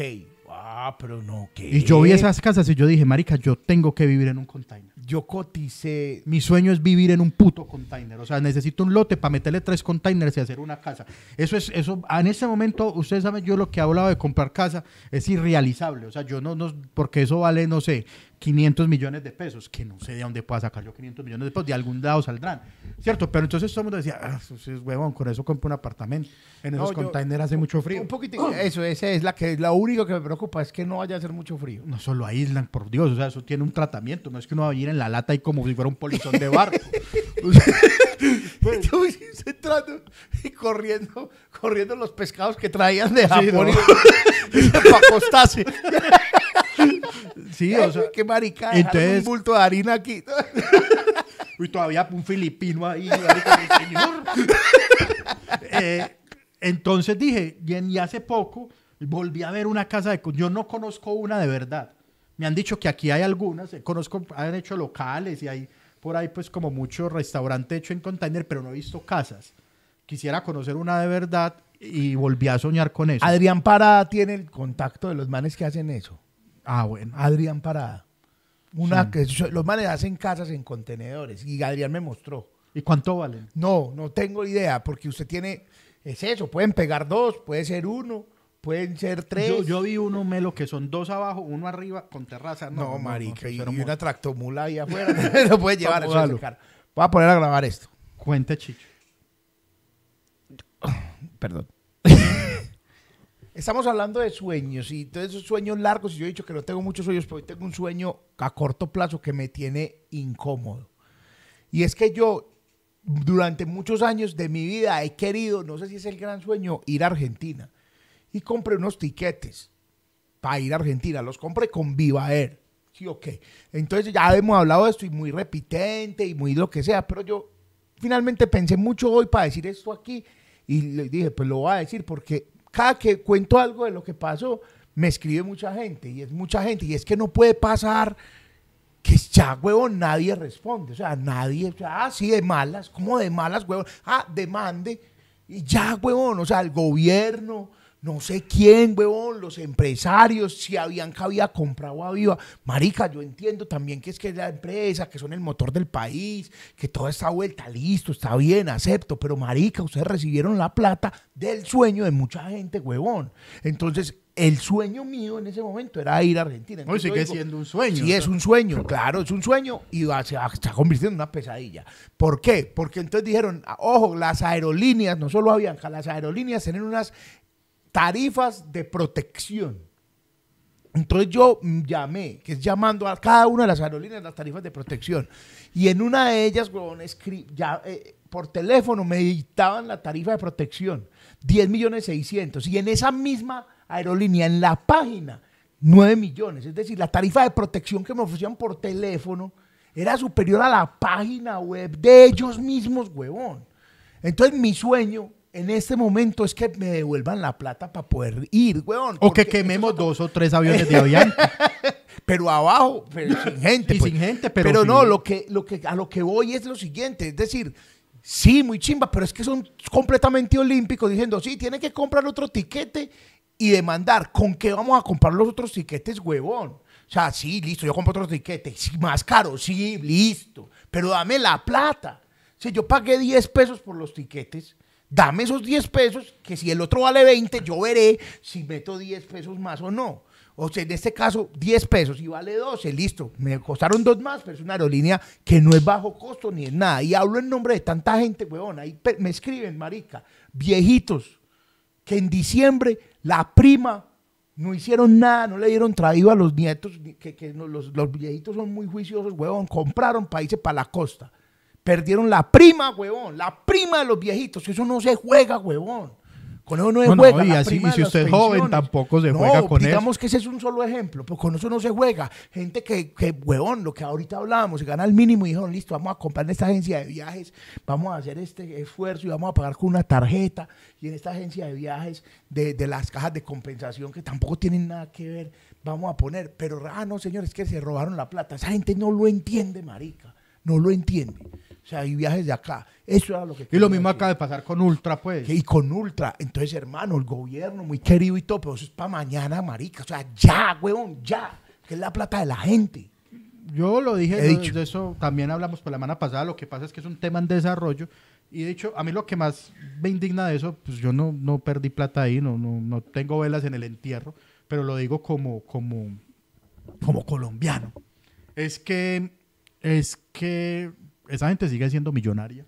Ah, pero no, ¿qué? Y yo vi esas casas y yo dije, marica, yo tengo que vivir en un container. Yo coticé. Mi sueño es vivir en un puto container. O sea, necesito un lote para meterle tres containers y hacer una casa. Eso es, eso, en ese momento, ustedes saben, yo lo que he hablado de comprar casa es irrealizable. O sea, yo no, no, porque eso vale, no sé, 500 millones de pesos, que no sé de dónde pueda sacar yo 500 millones de pesos, de algún lado saldrán. ¿Cierto? Pero entonces todo el mundo decía, ah, eso sí es huevón, con eso compro un apartamento. En No, esos yo- containers hace mucho frío. Un poquito. Eso, esa es la que lo único que me preocupa es que no vaya a hacer mucho frío. No solo aíslan, por Dios, o sea, eso tiene un tratamiento, no es que uno va a ir en la lata y como si fuera un polizón de barco. Yo voy entrando y corriendo, corriendo los pescados que traían de Japón ¿no? y para acostarse. Sí, o sea, qué marica. entonces- un bulto de harina aquí. Y todavía un filipino ahí. señor. Eh, entonces dije, y, hace poco volví a ver una casa de... Yo no conozco una de verdad. Me han dicho que aquí hay algunas, eh, conozco, han hecho locales y hay por ahí pues como mucho restaurante hecho en container, pero no he visto casas. Quisiera conocer una de verdad y volví a soñar con eso. Adrián Parada tiene el contacto de los manes que hacen eso. Ah, bueno. Adrián Parada. Una Sí. que los manes hacen casas en contenedores y Adrián me mostró. ¿Y cuánto valen? No, no tengo idea, porque usted tiene, es eso, pueden pegar dos, puede ser uno, pueden ser tres. Yo, yo vi uno melo que son dos abajo, uno arriba con terraza. no, marica, y, cero y mo- una tractomula ahí afuera, no puede llevar Vamos, eso es caro. Voy a poner a grabar esto. Cuente, Chicho. Perdón. Estamos hablando de sueños y todos esos sueños largos, y yo he dicho que no tengo muchos sueños, pero hoy tengo un sueño a corto plazo que me tiene incómodo. Y es que yo, durante muchos años de mi vida, he querido, no sé si es el gran sueño, ir a Argentina. Y compré unos tiquetes para ir a Argentina. Los compré con Viva Air. Sí, ok. Entonces ya hemos hablado de esto y muy repitente y muy lo que sea, pero yo finalmente pensé mucho hoy para decir esto aquí y le dije, pues lo voy a decir porque cada que cuento algo de lo que pasó, me escribe mucha gente y es mucha gente y es que no puede pasar que ya, huevón, nadie responde. O sea, nadie, o sea, ah, sí, de malas, ¿cómo de malas, huevón? Ah, demande. Y ya, huevón, o sea, el gobierno, no sé quién, huevón, los empresarios, si habían había comprado a Viva. Marica, yo entiendo también que es que es la empresa, que son el motor del país, que toda esta vuelta, listo, está bien, acepto. Pero, marica, ustedes recibieron la plata del sueño de mucha gente, huevón. Entonces, el sueño mío en ese momento era ir a Argentina. Hoy Entonces, yo sigue digo, siendo un sueño. Sí, es un sueño, claro, es un sueño y va, se va- se está convirtiendo en una pesadilla. ¿Por qué? Porque entonces dijeron, ah, ojo, las aerolíneas, no solo Avianca, las aerolíneas tienen unas tarifas de protección. Entonces yo llamé, que es llamando a cada una de las aerolíneas las tarifas de protección. Y en una de ellas, huevón, ya, eh, por teléfono me dictaban la tarifa de protección, 10 millones 600. Y en esa misma aerolínea en la página 9 millones. Es decir, la tarifa de protección que me ofrecían por teléfono era superior a la página web de ellos mismos, huevón. Entonces mi sueño en este momento es que me devuelvan la plata para poder ir, huevón. O que quememos es dos o tres aviones de avión. pero abajo, pero sin gente. Y pues. sin gente, pero no, sí. lo que, lo que, a lo que voy es lo siguiente, es decir, sí, muy chimba, pero es que son completamente olímpicos diciendo, sí, tiene que comprar otro tiquete y demandar, ¿con qué vamos a comprar los otros tiquetes, huevón? O sea, sí, listo, yo compro otro tiquete, sí, más caro, sí, listo, pero dame la plata. Si yo pagué 10 pesos por los tiquetes, dame esos 10 pesos, que si el otro vale 20, yo veré si meto 10 pesos más o no. O sea, en este caso, 10 pesos y vale 12, listo. Me costaron dos más, pero es una aerolínea que no es bajo costo ni es nada. Y hablo en nombre de tanta gente, weón. Ahí me escriben, marica, viejitos, que en diciembre la prima no hicieron nada, no le dieron traído a los nietos, ni- que, que los, los viejitos son muy juiciosos, huevón, compraron países para la costa. Perdieron la prima, huevón, la prima de los viejitos, eso no se juega, huevón. Con eso no se No, no, juega. y la así- prima y de si usted es joven, tampoco se No, juega con eso. digamos que ese es un solo ejemplo, pero con eso no se juega. Gente que, que, huevón, lo que ahorita hablábamos, se gana el mínimo y dijeron, listo, vamos a comprar en esta agencia de viajes, vamos a hacer este esfuerzo y vamos a pagar con una tarjeta. Y en esta agencia de viajes de, de las cajas de compensación, que tampoco tienen nada que ver, vamos a poner. Pero, ah, no, señores, que se robaron la plata. Esa gente no lo entiende, marica. No lo entiende. O sea, hay viajes de acá. Eso era lo que y lo mismo decir. acaba de pasar con Ultra, pues. Y con Ultra, entonces, hermano, el gobierno muy querido y todo, pero eso es para mañana, marica. O sea, ya, huevón, ya. Que es la plata de la gente. Yo lo dije, He de- dicho. de eso también hablamos por la semana pasada, lo que pasa es que es un tema en desarrollo y de hecho a mí lo que más me indigna de eso, pues yo no, no perdí plata ahí, no, no, no tengo velas en el entierro, pero lo digo como, como, como colombiano. Es que, es que esa gente sigue siendo millonaria.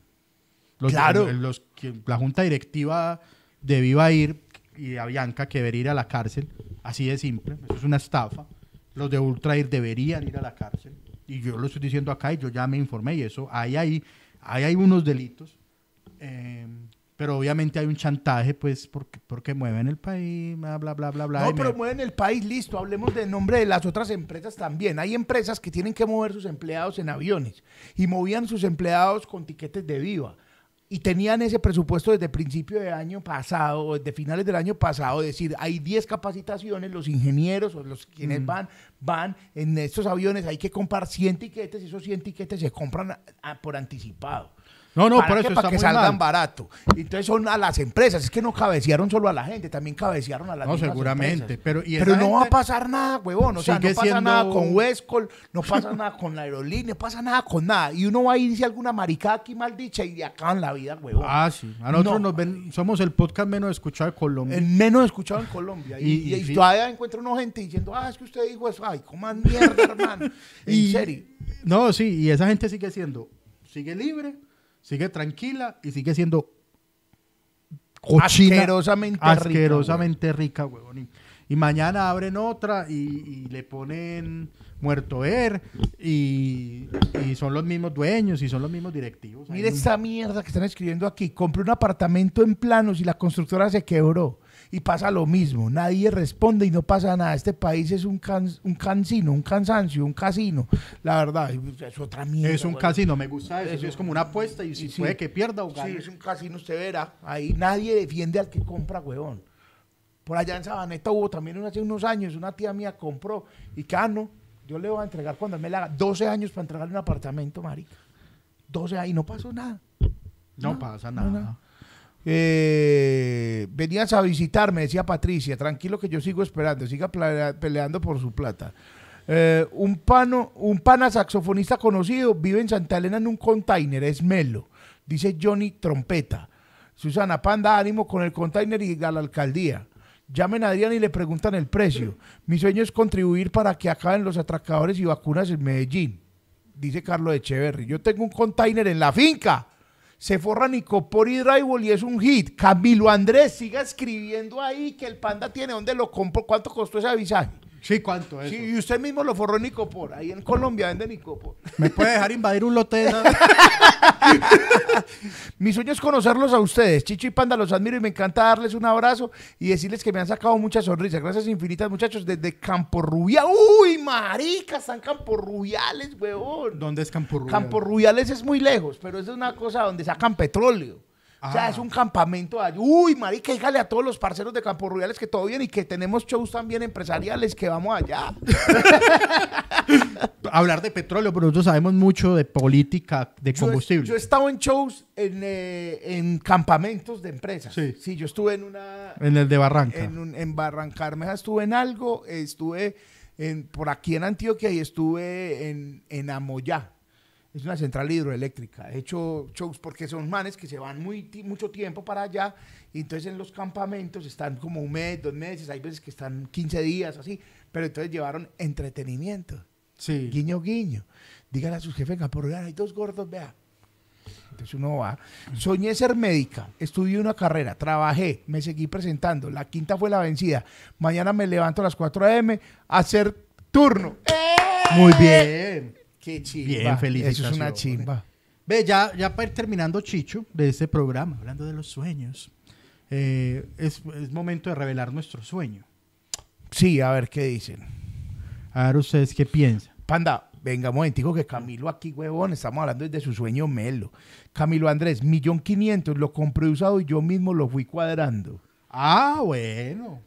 Los, Claro. los la junta directiva de Viva Ir y a Bianca que debería ir a la cárcel, así de simple, eso es una estafa. Los de Ultra Ir deberían ir a la cárcel. Y yo lo estoy diciendo acá y yo ya me informé y eso, ahí hay, ahí hay unos delitos. eh, pero obviamente hay un chantaje, pues, porque, porque mueven el país, bla, bla, bla, bla, bla. no, me- pero mueven el país, listo. Hablemos del nombre de las otras empresas también. Hay empresas que tienen que mover sus empleados en aviones y movían sus empleados con tiquetes de viva. Y tenían ese presupuesto desde principio de año pasado, o desde finales del año pasado, es decir, hay 10 capacitaciones, los ingenieros o los quienes Mm. van, van en estos aviones, hay que comprar 100 tiquetes y esos 100 tiquetes se compran a- a- por anticipado. No, no, ¿Para por qué? eso Para está que muy salgan mal. barato. Entonces son a las empresas. Es que no cabecearon solo a la gente, también cabecearon a las No, mismas seguramente, empresas. pero- y pero no va a gente pasar nada, huevón. O sea, no sigue pasa siendo- nada con Westcol, no pasa nada con la aerolínea, no pasa nada con nada. Y uno va a irse a alguna maricada aquí maldicha y le acaban la vida, huevón. Ah, sí. A nosotros No. nos ven, somos el podcast menos escuchado de Colombia. El menos escuchado en Colombia. Y, Y- y- y y fi- todavía encuentro una gente diciendo, ah, es que usted dijo eso. Ay, coman mierda, hermano. En Y- serio. No, sí, y esa gente sigue siendo, sigue libre, sigue tranquila y sigue siendo cochina, Asquerosamente rica, asquerosamente rica, huevón. Y, mañana abren otra y, y le ponen muerto ver y, y son los mismos dueños y son los mismos directivos. Mire esta mierda que están escribiendo aquí. Compré un apartamento en planos y la constructora se quebró. Y pasa lo mismo. Nadie responde y no pasa nada. Este país es un, can- un cansino, un cansancio, un casino. La verdad, es otra mierda. es un casino, me gusta eso. Eso. es como una apuesta y si Sí. puede que pierda o Sí, gane. es un casino, usted verá. Ahí nadie defiende al que compra, huevón. Por allá en Sabaneta hubo también hace unos años, una tía mía compró y que, ah, yo le voy a entregar cuando me la haga 12 años para entregarle un apartamento, marica. 12 años y no pasó nada. no, pasa no, nada. no. Eh, venías a visitarme, decía Patricia. Tranquilo que yo sigo esperando. Siga peleando por su plata. Eh, un, pano, un pana saxofonista conocido vive en Santa Elena en un container. Es Melo. Dice Johnny Trompeta. Susana Panda, ánimo con el container y a la alcaldía. Llamen a Adrián y le preguntan el precio. Mi sueño es contribuir para que acaben los atracadores y vacunas en Medellín. Dice Carlos Echeverry. Yo tengo un container en la finca. Se forra Nicopor y Drywall y es un hit. Camilo Andrés, siga escribiendo ahí que el panda tiene. ¿Dónde lo compro? ¿Cuánto costó ese avisaje? Sí, ¿cuánto es? Sí, y usted mismo lo forró en Nicopor. Ahí en Colombia vende Nicopor. ¿Me puede dejar invadir un lote de Mi sueño es conocerlos a ustedes. Chicho y Panda los admiro y me encanta darles un abrazo y decirles que me han sacado muchas sonrisas. Gracias infinitas, muchachos, desde Campo Rubial. ¡Uy, marica! Están Campo Rubiales, huevón. ¿Dónde es Campo Rubial? Campo Rubiales es muy lejos, pero es una cosa donde sacan petróleo. O sea, Ah. es un campamento allá. Uy, marica, dígale a todos los parceros de Campo Rubiales que todo bien y que tenemos shows también empresariales que vamos allá. Hablar de petróleo, pero nosotros sabemos mucho de política de Yo he- combustible. Yo, he estado en shows en, eh, en campamentos de empresas. Sí. yo estuve en una. En el de Barranca. En, un- en Barrancarmeja estuve en algo, estuve en, por aquí en Antioquia y estuve en, en Amoyá. Es una central hidroeléctrica. He hecho shows porque son manes que se van muy, mucho tiempo para allá y entonces en los campamentos están como un mes, dos meses, hay veces que están 15 días, así, pero entonces llevaron entretenimiento. sí. Guiño, guiño. Dígale a sus jefes, venga, por hay dos gordos, vea. Entonces uno va. Soñé ser médica, estudié una carrera, trabajé, me seguí presentando. La quinta fue la vencida. Mañana me levanto a las 4 a.m. a hacer turno. Muy bien. ¡Qué chimba! Bien, Eso es una chimba. Ve, ya, ya para ir terminando, Chicho, de este programa, hablando de los sueños, eh, es, es momento de revelar nuestro sueño. Sí, a ver qué dicen. A ver ustedes qué piensan. Panda, venga un momentico que Camilo aquí, huevón, estamos hablando de su sueño melo. Camilo Andrés, millón quinientos, lo compré usado y yo mismo lo fui cuadrando. Ah, bueno.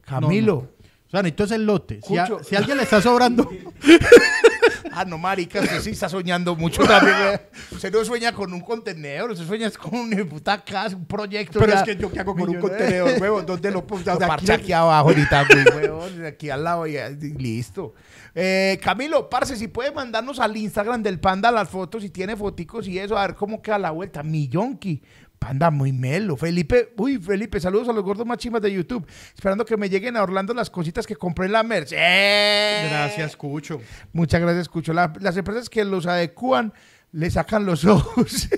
Camilo. No, no. O sea, necesito ese lote. Si, a- si alguien le está sobrando, Ah, no, marica, usted sí está soñando mucho también. Usted no sueña con un contenedor, usted sueña con una puta casa, un proyecto. Pero ya es que yo qué hago con un contenedor, huevón, ¿dónde lo pongo? Aquí parcha a- aquí abajo ahorita, huevón, aquí al lado y, y listo. Eh, Camilo, parce, si puede mandarnos al Instagram del Panda las fotos, si tiene foticos y eso, a ver cómo queda la vuelta. Millonki. Panda muy melo. Felipe, uy, Felipe, saludos a los gordos más chimas de YouTube. Esperando que me lleguen a Orlando las cositas que compré en la Merch. ¡Eh! Gracias, Cucho. Muchas gracias, Cucho. La- las empresas que los adecúan le sacan los ojos.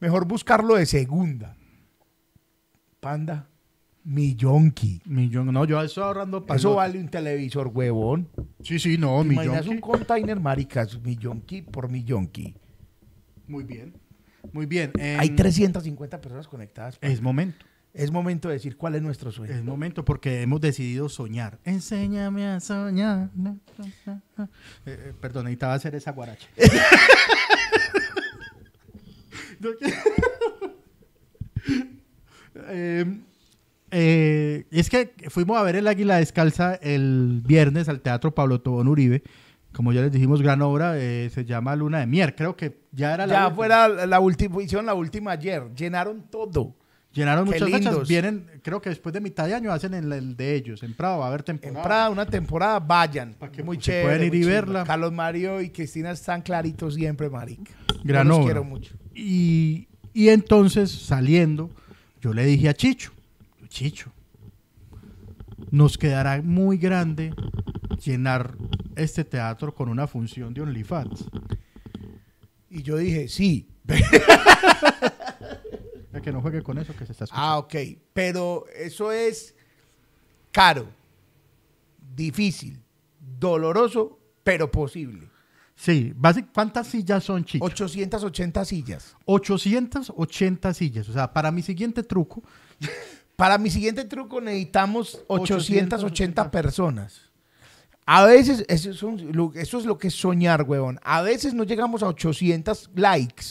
Mejor buscarlo de segunda. Panda, millonki. Millón. No, yo estoy ahorrando para. Eso vale un televisor, huevón. Sí, sí, no, ¿Te imaginas millón. un container, maricas? Millonki por millonki. Muy bien. Muy bien. em, Hay 350 personas conectadas. Es momento. Es momento de decir cuál es nuestro sueño. Es momento porque hemos decidido soñar. Enséñame a soñar. Eh, eh, perdón, necesitaba hacer esa guaracha. Eh, eh, es que fuimos a ver el Águila Descalza el viernes al Teatro Pablo Tobón Uribe. Como ya les dijimos, gran obra, eh, se llama Luna de Mier. Creo que ya era la Ya última. fuera la última, hicieron la última ayer. Llenaron todo. Llenaron Qué muchas fechas. lindos. Vienen, creo que después de mitad de año hacen el, el de ellos. En Prado va a haber En temporada. Prada, una temporada, vayan. Pa' que muy chévere. puedan ir y verla. Carlos Mario y Cristina están claritos siempre, marica. Gran Yo los obra. quiero mucho. Y, y entonces, saliendo, yo le dije a Chicho, Chicho, nos quedará muy grande llenar este teatro con una función de OnlyFans. Y yo dije, sí. Que no juegue con eso que se está escuchando. Ah, ok. Pero eso es caro, difícil, doloroso, pero posible. Sí, básic- ¿cuántas sillas son, Chicho? 880 sillas. 880 sillas. O sea, para mi siguiente truco, Para mi siguiente truco necesitamos 880 880 personas. A veces, eso es, lo- eso es lo que es soñar, huevón. A veces no llegamos a 800 likes.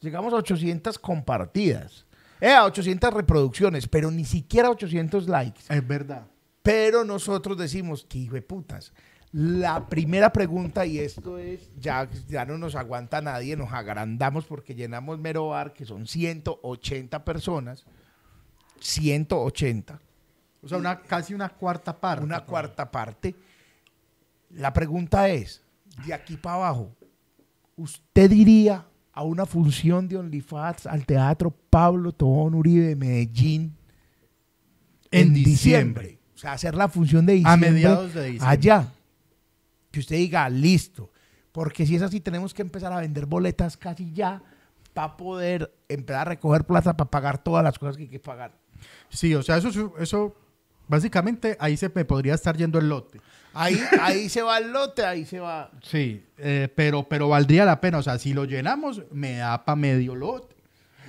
Llegamos a 800 compartidas. Eh, a 800 reproducciones, pero ni siquiera 800 likes. es verdad. Pero nosotros decimos, que hijo de putas. La primera pregunta, y esto es, ya, ya no nos aguanta nadie, nos agrandamos porque llenamos mero bar, que son 180 personas. 180 O sea, una, casi una cuarta parte. una cuarta parte. La pregunta es, de aquí para abajo, ¿usted iría a una función de OnlyFans al Teatro Pablo Tobón Uribe de Medellín En diciembre. O sea, hacer la función de A diciembre mediados de diciembre. allá. Que usted diga, listo. Porque si es así, tenemos que empezar a vender boletas casi ya para poder empezar a recoger plata para pagar todas las cosas que hay que pagar. Sí, o sea, eso, eso Básicamente ahí se me podría estar yendo el lote. Ahí, ahí se va el lote, ahí se va. Sí, eh, pero, pero valdría la pena. O sea, si lo llenamos, me da para medio lote.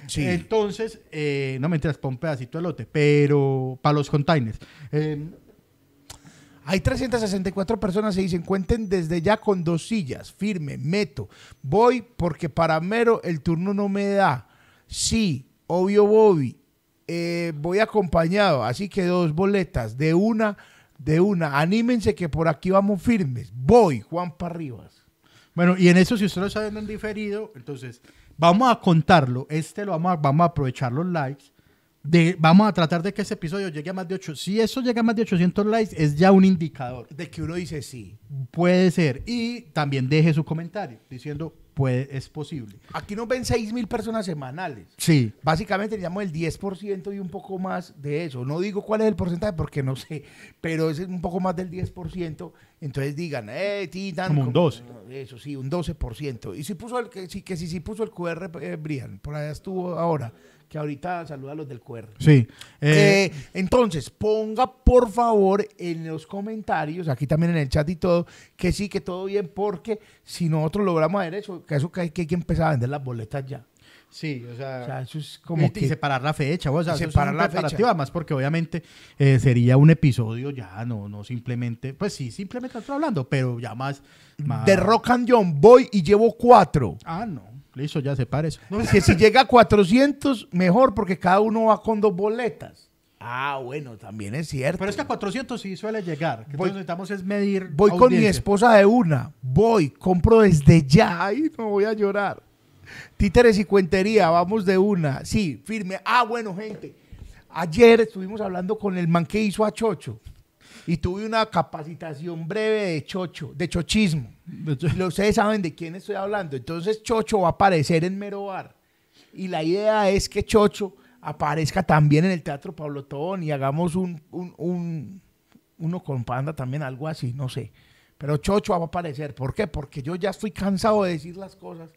Sí. Entonces, eh, no me enteras para un pedacito de lote, pero para los containers. Eh, Hay 364 personas y dicen, cuenten desde ya con dos sillas, firme, meto. Voy porque para mero el turno no me da. Sí, obvio Bobby. Eh, voy acompañado, así que dos boletas, de una, de una. Anímense que por aquí vamos firmes. Voy, Juan Parribas. Bueno, y en eso, si usted lo viendo en diferido, entonces vamos a contarlo. Este lo vamos a, vamos a aprovechar los likes. De, vamos a tratar de que ese episodio llegue a más de 8. Si eso llega a más de 800 likes, es ya un indicador. De que uno dice sí. Puede ser. Y también deje su comentario diciendo, puede, es posible. Aquí nos ven 6 mil personas semanales. Sí. Básicamente teníamos el 10% y un poco más de eso. No digo cuál es el porcentaje porque no sé, pero es un poco más del 10%. Entonces digan, eh, sí, tan, Como un 12. Eso sí, un 12%. Y si puso el, que sí, que si, si puso el QR, eh, Brian, por allá estuvo ahora, que ahorita saluda a los del QR. Sí. Eh, Eh, entonces, ponga por favor en los comentarios, aquí también en el chat y todo, que sí, que todo bien, porque si nosotros logramos hacer eso, que eso que hay que, hay que empezar a vender las boletas ya. Sí, o sea, O sea, eso es como y, que... y separar la fecha, o sea, separar la fecha. más porque obviamente eh, sería un episodio ya, no, no simplemente, pues sí, simplemente estoy hablando, pero ya más, más- De Rock and John voy y llevo cuatro. Ah, no, listo, ya separa eso. Que si llega a 400, mejor, porque cada uno va con dos boletas. Ah, bueno, también es cierto. Pero es que a 400 sí suele llegar. que Voy- entonces necesitamos es medir. Voy con mi esposa de una. Voy, compro desde ya. Ay, no voy a llorar. Títeres y cuentería, vamos de una. Sí, firme. Ah, bueno, gente. Ayer estuvimos hablando con el man que hizo a Chocho. Y tuve una capacitación breve de Chocho, de chochismo. Ustedes saben de quién estoy hablando. Entonces Chocho va a aparecer en Mero Bar. Y la idea es que Chocho aparezca también en el Teatro Pablo Tobón y hagamos un, un- un- uno con Panda también, algo así, no sé. Pero Chocho va a aparecer. ¿Por qué? Porque yo ya estoy cansado de decir las cosas.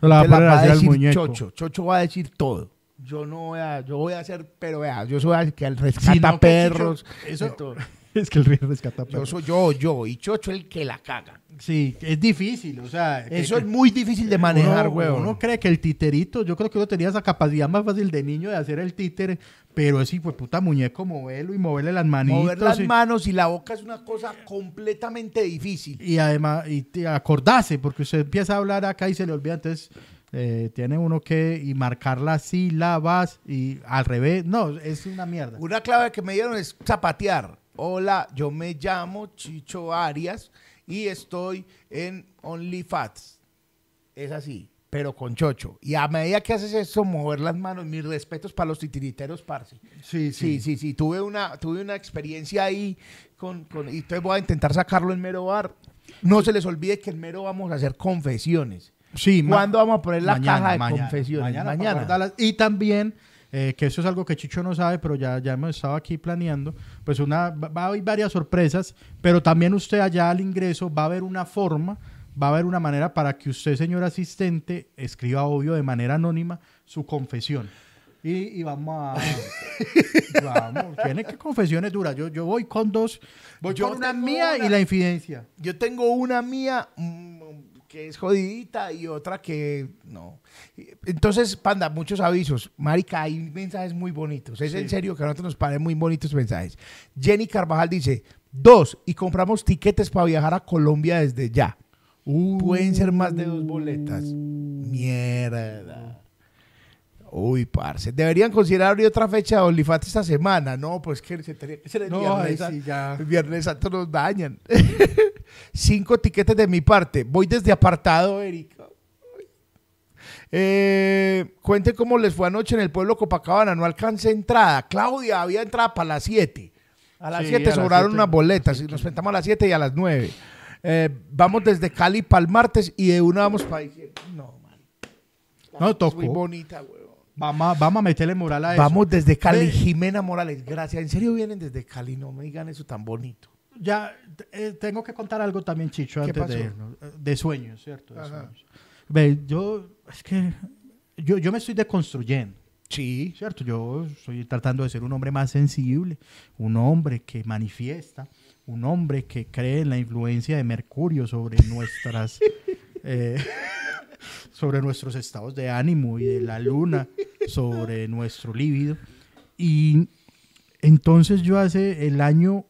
No la va a va decir muñeco. Chocho. Chocho va a decir todo. Yo no voy a, yo voy a hacer, pero vea, yo soy el que Si rescata que perros. Eso- de todo. es que el río rescata Yo perros. soy yo, yo, y Chocho el que la caga. Sí, es difícil, o sea. Eso que- es muy difícil de manejar, uno, huevón. Uno cree que el titerito, yo creo que uno tenía esa capacidad más fácil de niño de hacer el títere, pero es hijo de puta muñeco, moverlo y moverle las manitos. Mover las y, manos y la boca es una cosa completamente difícil. y además, y te- acordarse, porque usted empieza a hablar acá y se le olvida, entonces eh, tiene uno que y marcar las sílabas y al revés. No, es una mierda. Una clave que me dieron es zapatear. Hola, yo me llamo Chicho Arias y estoy en OnlyFats. Es así, pero con chocho. Y a medida que haces eso, mover las manos, mis respetos para los titiriteros, parce. Sí, Sí, sí, sí. Tuve una, tuve una experiencia ahí con, con- y entonces voy a intentar sacarlo en Mero Bar. No se les olvide que en Mero vamos a hacer confesiones. Sí, ¿Cuándo vamos a poner la mañana, caja de mañana, confesiones? Mañana. Mañana. Y también, eh, que eso es algo que Chicho no sabe, pero ya, ya hemos estado aquí planeando, pues una, va a haber varias sorpresas, pero también usted allá al ingreso va a haber una forma, va a haber una manera para que usted, señor asistente, escriba, obvio, de manera anónima, su confesión. Y, y vamos a... vamos, tiene que confesiones duras. Yo, yo voy con dos, voy Yo con una mía una. y la infidencia. Yo tengo una mía que es jodidita y otra que no. Entonces, Panda, muchos avisos. Marica, hay mensajes muy bonitos. Es en serio que a nosotros nos parecen muy bonitos mensajes. Jenny Carvajal dice, dos, y compramos tiquetes para viajar a Colombia desde ya. Pueden ser más de dos boletas. Mierda. Uy, parce. Deberían considerar abrir otra fecha de OnlyFans esta semana. No, pues que se tenía que ser el No, viernes. San- sí ya. El viernes santo nos dañan. Cinco tiquetes de mi parte. Voy desde apartado, Erika. Eh, cuenten cómo les fue anoche en el pueblo Copacabana. No alcancé entrada. Claudia había entrada para las 7. A las Sí, 7 a las sobraron siete. unas boletas. Y nos sentamos a las 7 y a las 9. vamos desde Cali para el martes y de una vamos para diciembre. No, man. No, tocó. Muy bonita, weón. Vamos, a- vamos a meterle moral a eso. Vamos desde Cali. Jimena Morales, gracias. ¿En serio vienen desde Cali? No me digan eso tan bonito. Ya eh, tengo que contar algo también, Chicho, ¿Qué antes de irnos. Eh, De sueños, ¿cierto? De sueños. Ve, yo, es que yo, yo me estoy deconstruyendo. Sí. ¿cierto? Yo estoy tratando de ser un hombre más sensible, un hombre que manifiesta, un hombre que cree en la influencia de Mercurio sobre nuestras... eh, sobre nuestros estados de ánimo y de la luna, sobre nuestro líbido. Y entonces yo hace el año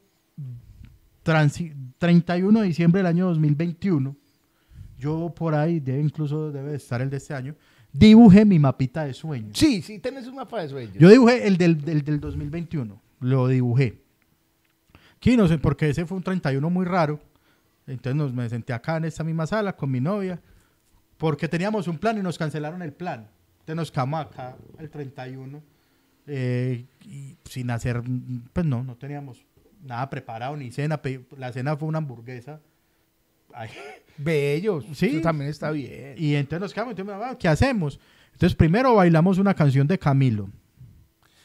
transi- 31 de diciembre del año 2021, yo por ahí, debe, incluso debe de estar el de este año, dibujé mi mapita de sueños. Sí, sí, tenés un mapa de sueños. Yo dibujé el del, del, del 2021, lo dibujé. Aquí no sé, porque ese fue un 31 muy raro. Entonces nos, me senté acá en esta misma sala con mi novia, porque teníamos un plan y nos cancelaron el plan. Entonces nos quedamos acá el 31, eh, y sin hacer, pues no, no teníamos nada preparado, ni cena. La cena fue una hamburguesa. Ay, Bellos. Sí. Eso también está bien. y entonces nos quedamos, entonces, "Ah, ¿qué hacemos? Entonces primero bailamos una canción de Camilo.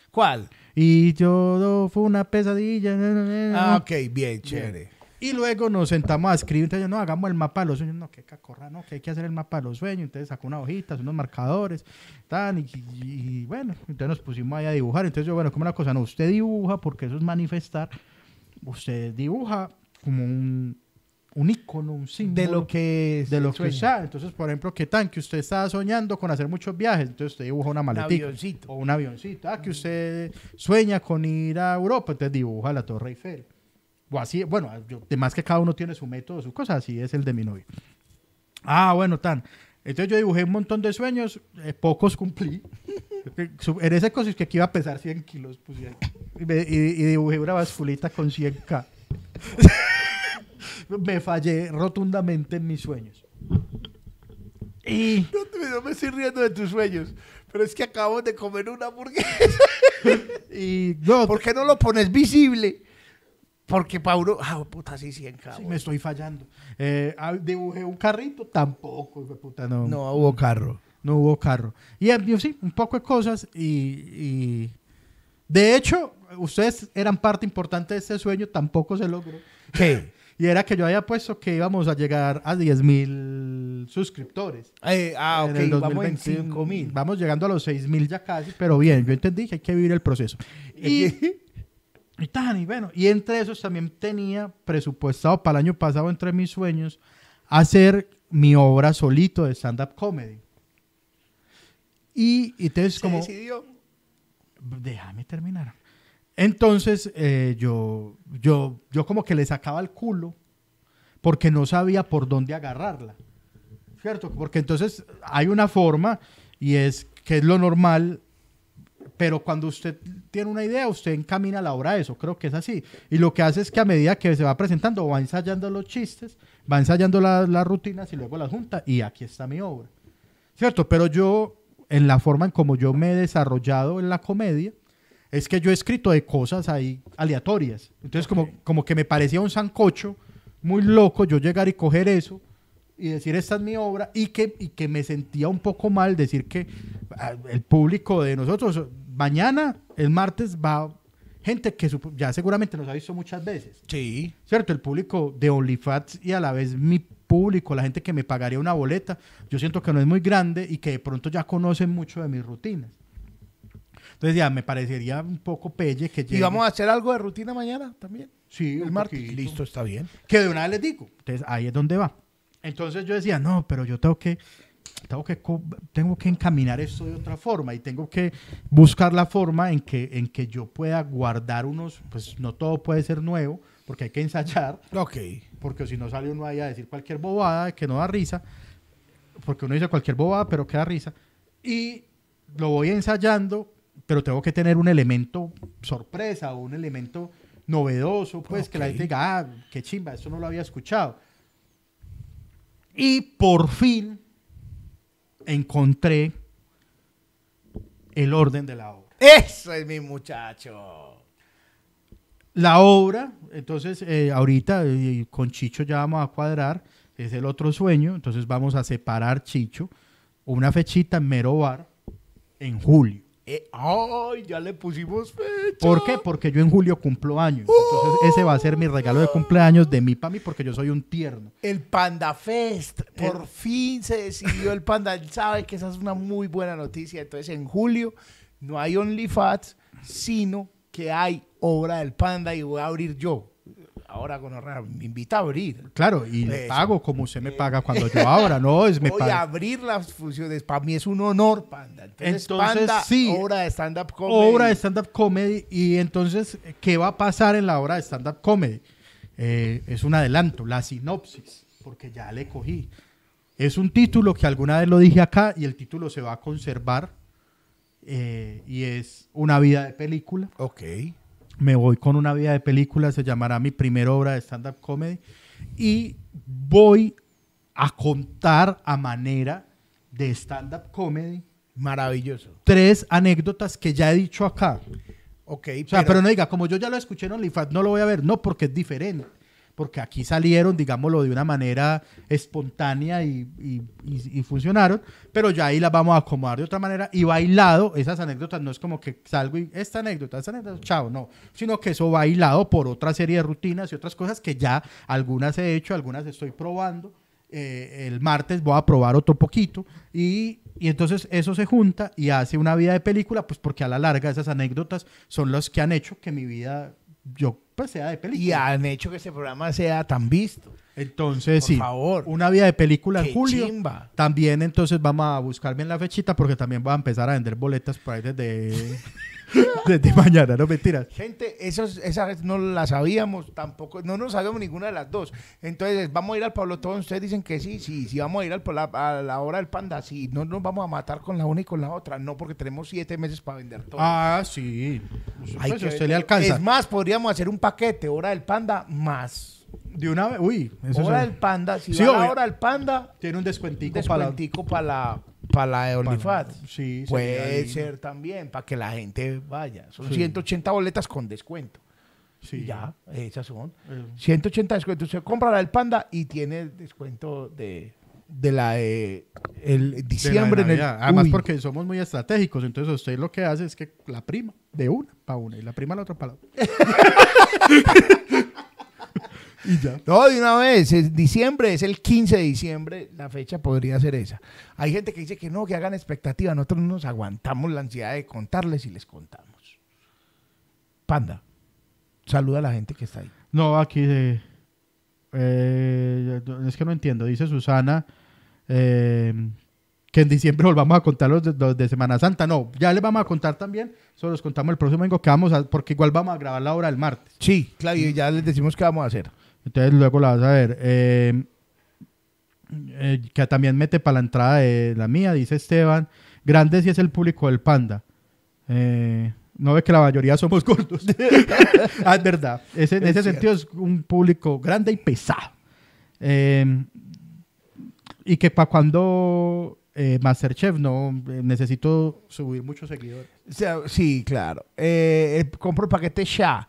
¿Cuál? Y yo fue una pesadilla. Ah, ok, bien, chévere. Y luego nos sentamos a escribir. Entonces, yo, no, hagamos el mapa de los sueños. No, que cacorra, no, que hay que hacer el mapa de los sueños. Entonces sacó una hojita, unos marcadores. Tan, y, y- y bueno, entonces nos pusimos ahí a dibujar. Entonces yo, bueno, como una cosa, no, usted dibuja porque eso es manifestar. Usted dibuja como un, un icono, un símbolo. De lo que es de lo que sea. Entonces, por ejemplo, ¿qué tan? Que usted estaba soñando con hacer muchos viajes. Entonces usted dibuja una Un maletita. avioncito. O un avioncito. Ah, que usted sueña con ir a Europa, entonces dibuja la Torre Eiffel. O así, bueno, yo, además que cada uno tiene su método, su cosa, así es el de mi novio. Ah, bueno, tan. Entonces yo dibujé un montón de sueños, eh, pocos cumplí. Su- en ese coso es que aquí iba a pesar 100 kilos. pues, y, y me- y- y dibujé una basculita con 100k. me fallé rotundamente en mis sueños. Y No, no me estoy riendo de tus sueños, pero es que acabo de comer una hamburguesa. Y no, ¿Por qué no lo pones visible? Porque Paulo, ah, puta, sí, 100 sí, cabrón. me estoy fallando. Eh, ah, dibujé un carrito, tampoco, hijo de puta, no, no. No hubo carro. hubo carro. Y sí, un poco de cosas y, y- de hecho, ustedes eran parte importante de este sueño, tampoco se logró. ¿Qué? Y era que yo había puesto que íbamos a llegar a 10 mil suscriptores. Eh, ah, en ok, el vamos en 2021. 5 mil. Vamos llegando a los 6 mil ya casi, pero bien, yo entendí que hay que vivir el proceso. Y, y tan, y bueno, y entre esos también tenía presupuestado para el año pasado, entre mis sueños, hacer mi obra solito de stand-up comedy. Y, y entonces Se como... decidió. Déjame terminar. Entonces, eh, yo, yo, yo como que le sacaba el culo porque no sabía por dónde agarrarla. ¿Cierto? Porque entonces hay una forma y es que es lo normal, pero cuando usted tiene una idea, usted encamina la obra a eso. Creo que es así. Y lo que hace es que a medida que se va presentando, va ensayando los chistes, va ensayando la- las rutinas y luego las junta y aquí está mi obra. ¿Cierto? Pero yo, en la forma en como yo me he desarrollado en la comedia, es que yo he escrito de cosas ahí aleatorias. Entonces, como, como que me parecía un sancocho muy loco yo llegar y coger eso y decir, esta es mi obra, y que, y que me sentía un poco mal decir que ah, el público de nosotros, mañana, el martes, va gente que ya seguramente nos ha visto muchas veces. Sí. ¿Cierto? El público de OnlyFans y a la vez mi público, la gente que me pagaría una boleta, yo siento que no es muy grande y que de pronto ya conocen mucho de mis rutinas. Entonces ya me parecería un poco pelle que ¿Y llegue- vamos a hacer algo de rutina mañana también? Sí, El martes. Listo, está bien. Que de una vez les digo. Entonces ahí es donde va. Entonces yo decía, no, pero yo tengo que, tengo que, tengo que encaminar esto de otra forma y tengo que buscar la forma en que, en que yo pueda guardar unos, pues no todo puede ser nuevo, porque hay que ensayar, Ok. porque si no sale uno ahí a decir cualquier bobada que no da risa, porque uno dice cualquier bobada, pero que da risa, y lo voy ensayando, pero tengo que tener un elemento sorpresa o un elemento novedoso, pues que la gente diga, ah, qué chimba, esto no lo había escuchado. Y por fin encontré el orden de la obra. Eso es mi muchacho. La obra, entonces eh, ahorita eh, con Chicho ya vamos a cuadrar, es el otro sueño, entonces vamos a separar Chicho, una fechita en Mero Bar en julio. Eh, ay, ya le pusimos fecha. ¿Por qué? Porque yo en julio cumplo años. Entonces ese va a ser mi regalo de cumpleaños de mí para mí porque yo soy un tierno. El Panda Fest. Por fin se decidió el Panda. Él sabe que esa es una muy buena noticia. Entonces, en julio no hay OnlyFans, sino que hay obra del panda y voy a abrir yo. Ahora con me invita a abrir. Claro, y le pago como usted me paga cuando yo ahora, ¿no? Es me Voy a abrir las funciones. Para mí es un honor, Panda. Entonces, Panda, sí, obra de stand-up comedy. Obra de stand-up comedy. Y entonces, ¿qué va a pasar en la obra de stand-up comedy? Eh, es un adelanto, la sinopsis, porque ya le cogí. Es un título que alguna vez lo dije acá y el título se va a conservar. Eh, y es Una vida de película. Ok me voy con una vida de película, se llamará mi primera obra de stand-up comedy, y voy a contar a manera de stand-up comedy. Maravilloso. Tres anécdotas que ya he dicho acá. Ok. O sea, pero, no diga, como yo ya lo escuché en OnlyFans, no lo voy a ver. No, porque es diferente porque aquí salieron, digámoslo, de una manera espontánea y, funcionaron, pero ya ahí las vamos a acomodar de otra manera y bailado, esas anécdotas no es como que salgo y esta anécdota, esta anécdota, chao, no, sino que eso bailado por otra serie de rutinas y otras cosas que ya algunas he hecho, algunas estoy probando. Eh, el martes voy a probar otro poquito y, y, entonces eso se junta y hace una vida de película, pues porque a la larga esas anécdotas son las que han hecho que mi vida yo pues sea de película. Y han hecho que este programa sea tan visto. Entonces, Por sí, favor. una vida de película en julio. chimba. También entonces vamos a buscar bien la fechita porque también voy a empezar a vender boletas por ahí desde, desde mañana, no mentiras. Gente, esos, esas no las sabíamos tampoco, no nos sabíamos ninguna de las dos. Entonces, vamos a ir al Pablo Todos, ustedes dicen que sí, sí, sí, vamos a ir al, a la hora del panda, sí, no nos vamos a matar con la una y con la otra, no, porque tenemos siete meses para vender todo. Ah, sí. Hay Pues que usted le alcanza. Es más, podríamos hacer un paquete, hora del panda más. De una vez, uy, eso hora es- del panda, si Sí, va a la obvio. hora del panda, tiene un descuentico, para la- descuentico para la, para la de OnlyFans. sí, Puede ser también, para que la gente vaya. Son Sí. 180 boletas con descuento. Sí. Y ya, esas son. Eh. 180 descuentos. Usted compra la del Panda y tiene descuento de, de la de el De la diciembre en el. Además, Uy, porque somos muy estratégicos, entonces usted lo que hace es que la prima de una para una y la prima la otra para la otra. y ya. No, de una vez, es diciembre, es el 15 de diciembre, la fecha podría ser esa. Hay gente que dice que no, que hagan expectativa, nosotros no nos aguantamos la ansiedad de contarles y les contamos. Panda, saluda a la gente que está ahí. No, aquí de. eh, es que no entiendo. Dice Susana eh, que en diciembre volvamos a contar los de, los de Semana Santa. No, ya les vamos a contar también. Solo los contamos el próximo domingo que vamos a. Porque igual vamos a grabar la hora del martes. Sí, claro, y ya les decimos qué vamos a hacer. Entonces luego la vas a ver. Eh, eh, que también mete para la entrada de la mía, dice Esteban. Grande si es el público del panda. Eh, no ve que la mayoría somos gordos. ah, es verdad. Ese- en Es ese sentido es un público grande y pesado. Y que para cuando eh, Masterchef no eh, necesito subir muchos seguidores. O sea, sí, claro. Eh, compro el paquete ya.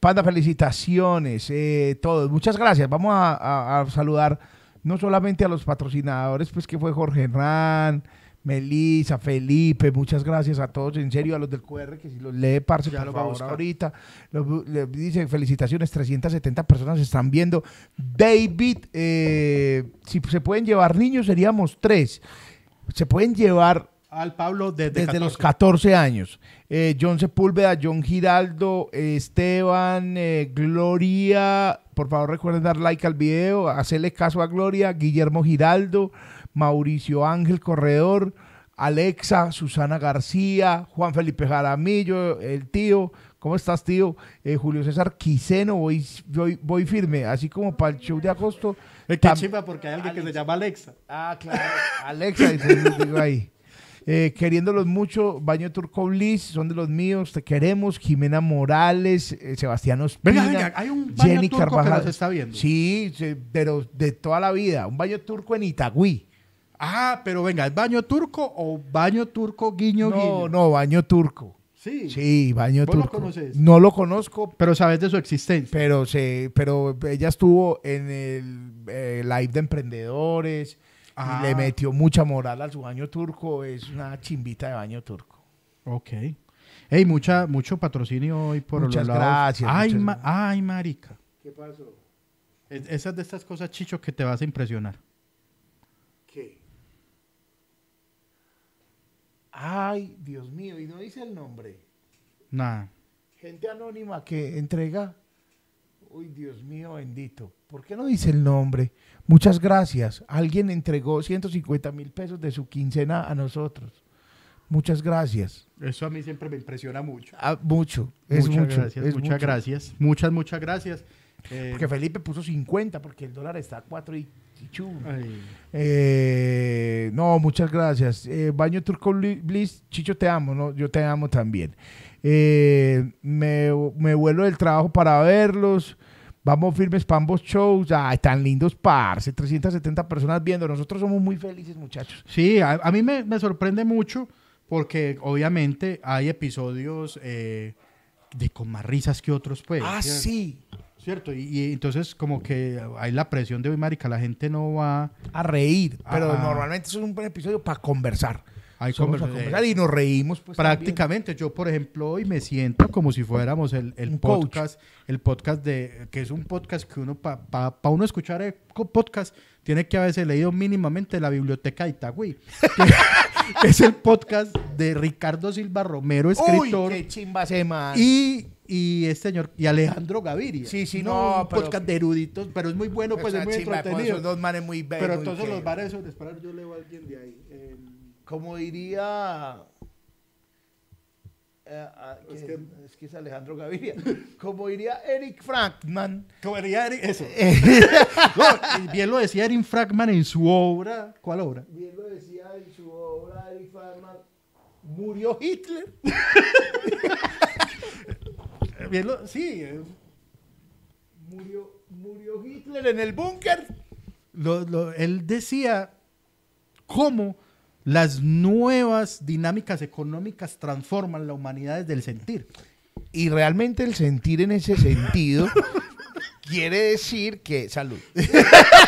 Panda, felicitaciones. eh, todos. Muchas gracias. Vamos a, a- a saludar no solamente a los patrocinadores, pues que fue Jorge Hernán, Melissa, Felipe. Muchas gracias a todos. En serio, a los del QR, que si los lee, parce, Ya por lo va a favor, ahorita. Dice felicitaciones. 370 personas están viendo. David, eh, si se pueden llevar niños, seríamos tres. Se pueden llevar Al Pablo desde, desde los 14. 14 años. Eh, John Sepúlveda, John Giraldo, eh, Esteban, eh, Gloria. Por favor, recuerden dar like al video, hacerle caso a Gloria, Guillermo Giraldo, Mauricio Ángel Corredor, Alexa, Susana García, Juan Felipe Jaramillo, el tío. ¿Cómo estás, tío? Eh, Julio César Quiseno, voy, voy, voy firme, así como para el show de agosto. Qué Tam- chimba porque hay alguien que se llama Alexa. Ah, claro. Alexa, dice, digo ahí. Eh, queriéndolos mucho, Baño Turco Bliss, son de los míos, te queremos. Jimena Morales, eh, Sebastián Ospina, Venga, venga, hay un baño turco que nos está viendo. Sí, sí, pero de toda la vida. Un baño turco en Itagüí. Ah, pero venga, ¿es baño turco o baño turco guiño No, guiño? no, baño turco. Sí. Sí, baño ¿Vos lo turco. conoces? No lo conozco, Pero sabes de su existencia. pero se, pero ella estuvo en el eh, live de emprendedores Ah. y le metió mucha moral a su baño turco. Es una chimbita de baño turco. Ok. Ey, mucha, mucho patrocinio hoy por Muchas los lados. gracias, Ay, muchas ma- gracias. ay, marica. ¿Qué pasó? Es- esas de estas cosas, Chicho, que te vas a impresionar. ¿Qué? Ay, Dios mío, y no dice el nombre. Nada. Gente anónima que entrega. Uy, Dios mío, bendito. ¿Por qué no dice el nombre? Muchas gracias. Alguien entregó 150 mil pesos de su quincena a nosotros. Muchas gracias. Eso a mí siempre me impresiona mucho. Ah, mucho. Es muchas mucho. gracias, es muchas mucho. gracias. Muchas, muchas gracias. Eh, Porque Felipe puso 50 porque el dólar está a 4 y, y chu. Eh, no, muchas gracias. Eh, Baño Turco Bli- Bliss, Chicho, te amo, ¿no? Yo te amo también. Eh, me, me vuelo del trabajo para verlos. Vamos firmes para ambos shows. Ay, tan lindos, parce. 370 personas viendo. Nosotros somos muy felices, muchachos. Sí, a, a mí me, me sorprende mucho porque obviamente hay episodios eh, de con más risas que otros, pues. ah, sí. ¿Cierto? Y, y entonces como que hay la presión de hoy, marica, la gente no va... A reír. Pero Ah. normalmente eso es un buen episodio para conversar. Hay conversar y nos reímos. Pues, también. Prácticamente, yo por ejemplo hoy me siento como si fuéramos el, el coach. podcast, el podcast de, que es un podcast que uno, para pa, pa uno escuchar el co- podcast, tiene que haberse leído mínimamente la biblioteca de Itagüí, que es el podcast de Ricardo Silva Romero, escritor, Uy, qué chimba ese man. y, y este señor, y Alejandro Gaviria. Sí, sí, no, pero- podcast de eruditos, pero es muy bueno, pues es muy chimba, entretenido. esos dos manes muy Pero muy entonces los bares son, espera, yo leo a alguien de ahí. eh, como diría eh, ah, Es que- es que es Alejandro Gaviria como diría Eric Frankman Como diría Eric- eso. No, y bien lo decía Erin Fragman en su obra. ¿Cuál obra? bien lo decía en su obra Eric Frankman murió Hitler Bien lo- sí. eh, murió murió Hitler en el búnker él decía cómo las nuevas dinámicas económicas transforman la humanidad desde el sentir. y realmente el sentir en ese sentido quiere decir que salud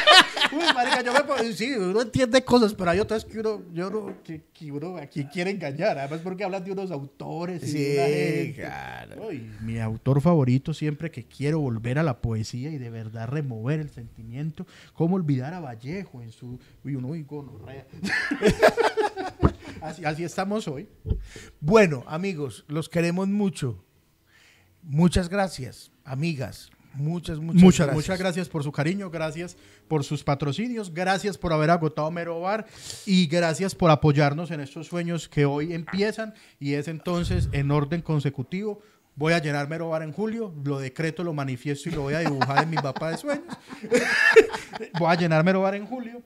Uy, marica, yo me puedo- sí, uno entiende cosas, pero hay otras que uno, yo no- que, que uno aquí quiere engañar. Además, porque hablan de unos autores y de sí una gente. claro Uy, mi autor favorito siempre que quiero volver a la poesía y de verdad remover el sentimiento, cómo olvidar a Vallejo en su uy, uno uy, gonorrea. así, así estamos hoy. Bueno, amigos, los queremos mucho. Muchas gracias, amigas. Muchas, muchas, Muchas, gracias. muchas gracias por su cariño, gracias por sus patrocinios, gracias por haber agotado Mero Bar y gracias por apoyarnos en estos sueños que hoy empiezan y es entonces en orden consecutivo. Voy a llenar Mero Bar en julio, lo decreto, lo manifiesto y lo voy a dibujar en mi mapa de sueños. voy a llenar Mero Bar en julio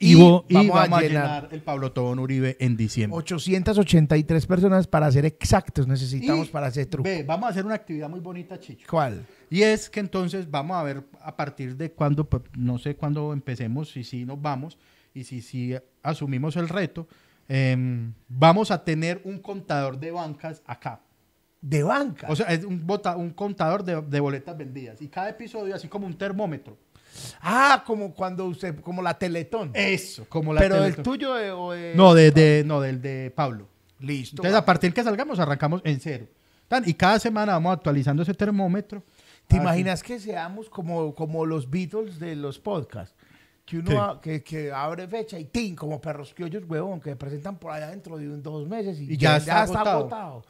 y, Y vamos a llenar- llenar el Pablo Tobón Uribe en diciembre. 883 personas para ser exactos necesitamos Y, para ese truco. ve, vamos a hacer una actividad muy bonita, Chicho. ¿Cuál? Y es que entonces vamos a ver a partir de cuándo, pues, no sé cuándo empecemos, si sí nos vamos y si sí asumimos el reto, em, vamos a tener un contador de bancas acá. De banca. O sea, es un, bota- un contador de, de boletas vendidas. Y cada episodio así como un termómetro. Ah, como cuando usted, como la Teletón. Eso, como la Pero el Teletón. tuyo de- o de- No, de, de- no, del de Pablo. Listo. Entonces, a partir que salgamos, arrancamos en cero. Tan, Y cada semana vamos actualizando ese termómetro. ¿Te Ah, imaginas que seamos como, como los Beatles de los podcasts? Que uno Sí. a- que, que abre fecha y tin, como perros criollos, huevón, que presentan por allá dentro de un, dos meses y, Y ya está agotado.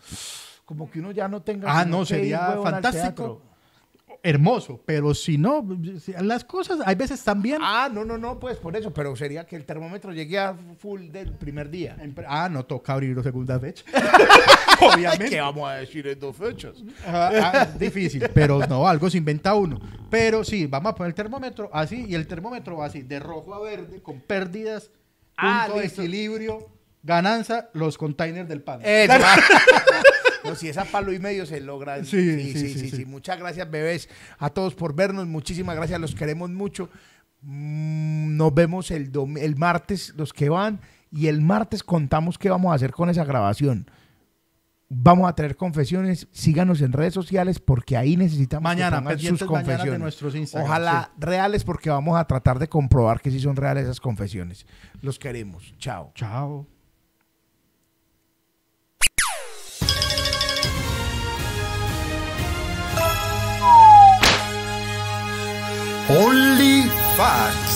Como que uno ya no tenga. Ah, sino no, que ir, sería huevón, al fantástico. teatro. Hermoso, pero si no, si- las cosas hay veces también. Ah, no, no, no, pues por eso, pero sería que el termómetro llegue a full del primer día. Ah, no toca abrir segunda fecha. ¿Qué Obviamente. vamos a decir en dos fechas? Ah, ah, difícil, pero no, algo se inventa uno. Pero sí, vamos a poner el termómetro así y el termómetro va así, de rojo a verde, con pérdidas, Ah, punto de listo. equilibrio, gananza, los containers del pan. No, si esa palo y medio se logra. Sí, Sí sí sí. Muchas gracias, bebés, a todos por vernos. Muchísimas gracias, los queremos mucho. Mm, Nos vemos el, dom- el martes, los que van, y el martes contamos qué vamos a hacer con esa grabación. Vamos a tener confesiones. Síganos en redes sociales porque ahí necesitamos Mañana, sus mañana confesiones. nuestros Instagram, Ojalá reales porque vamos a tratar de comprobar que sí son reales esas confesiones. Los queremos. Chao. Chao. Only five.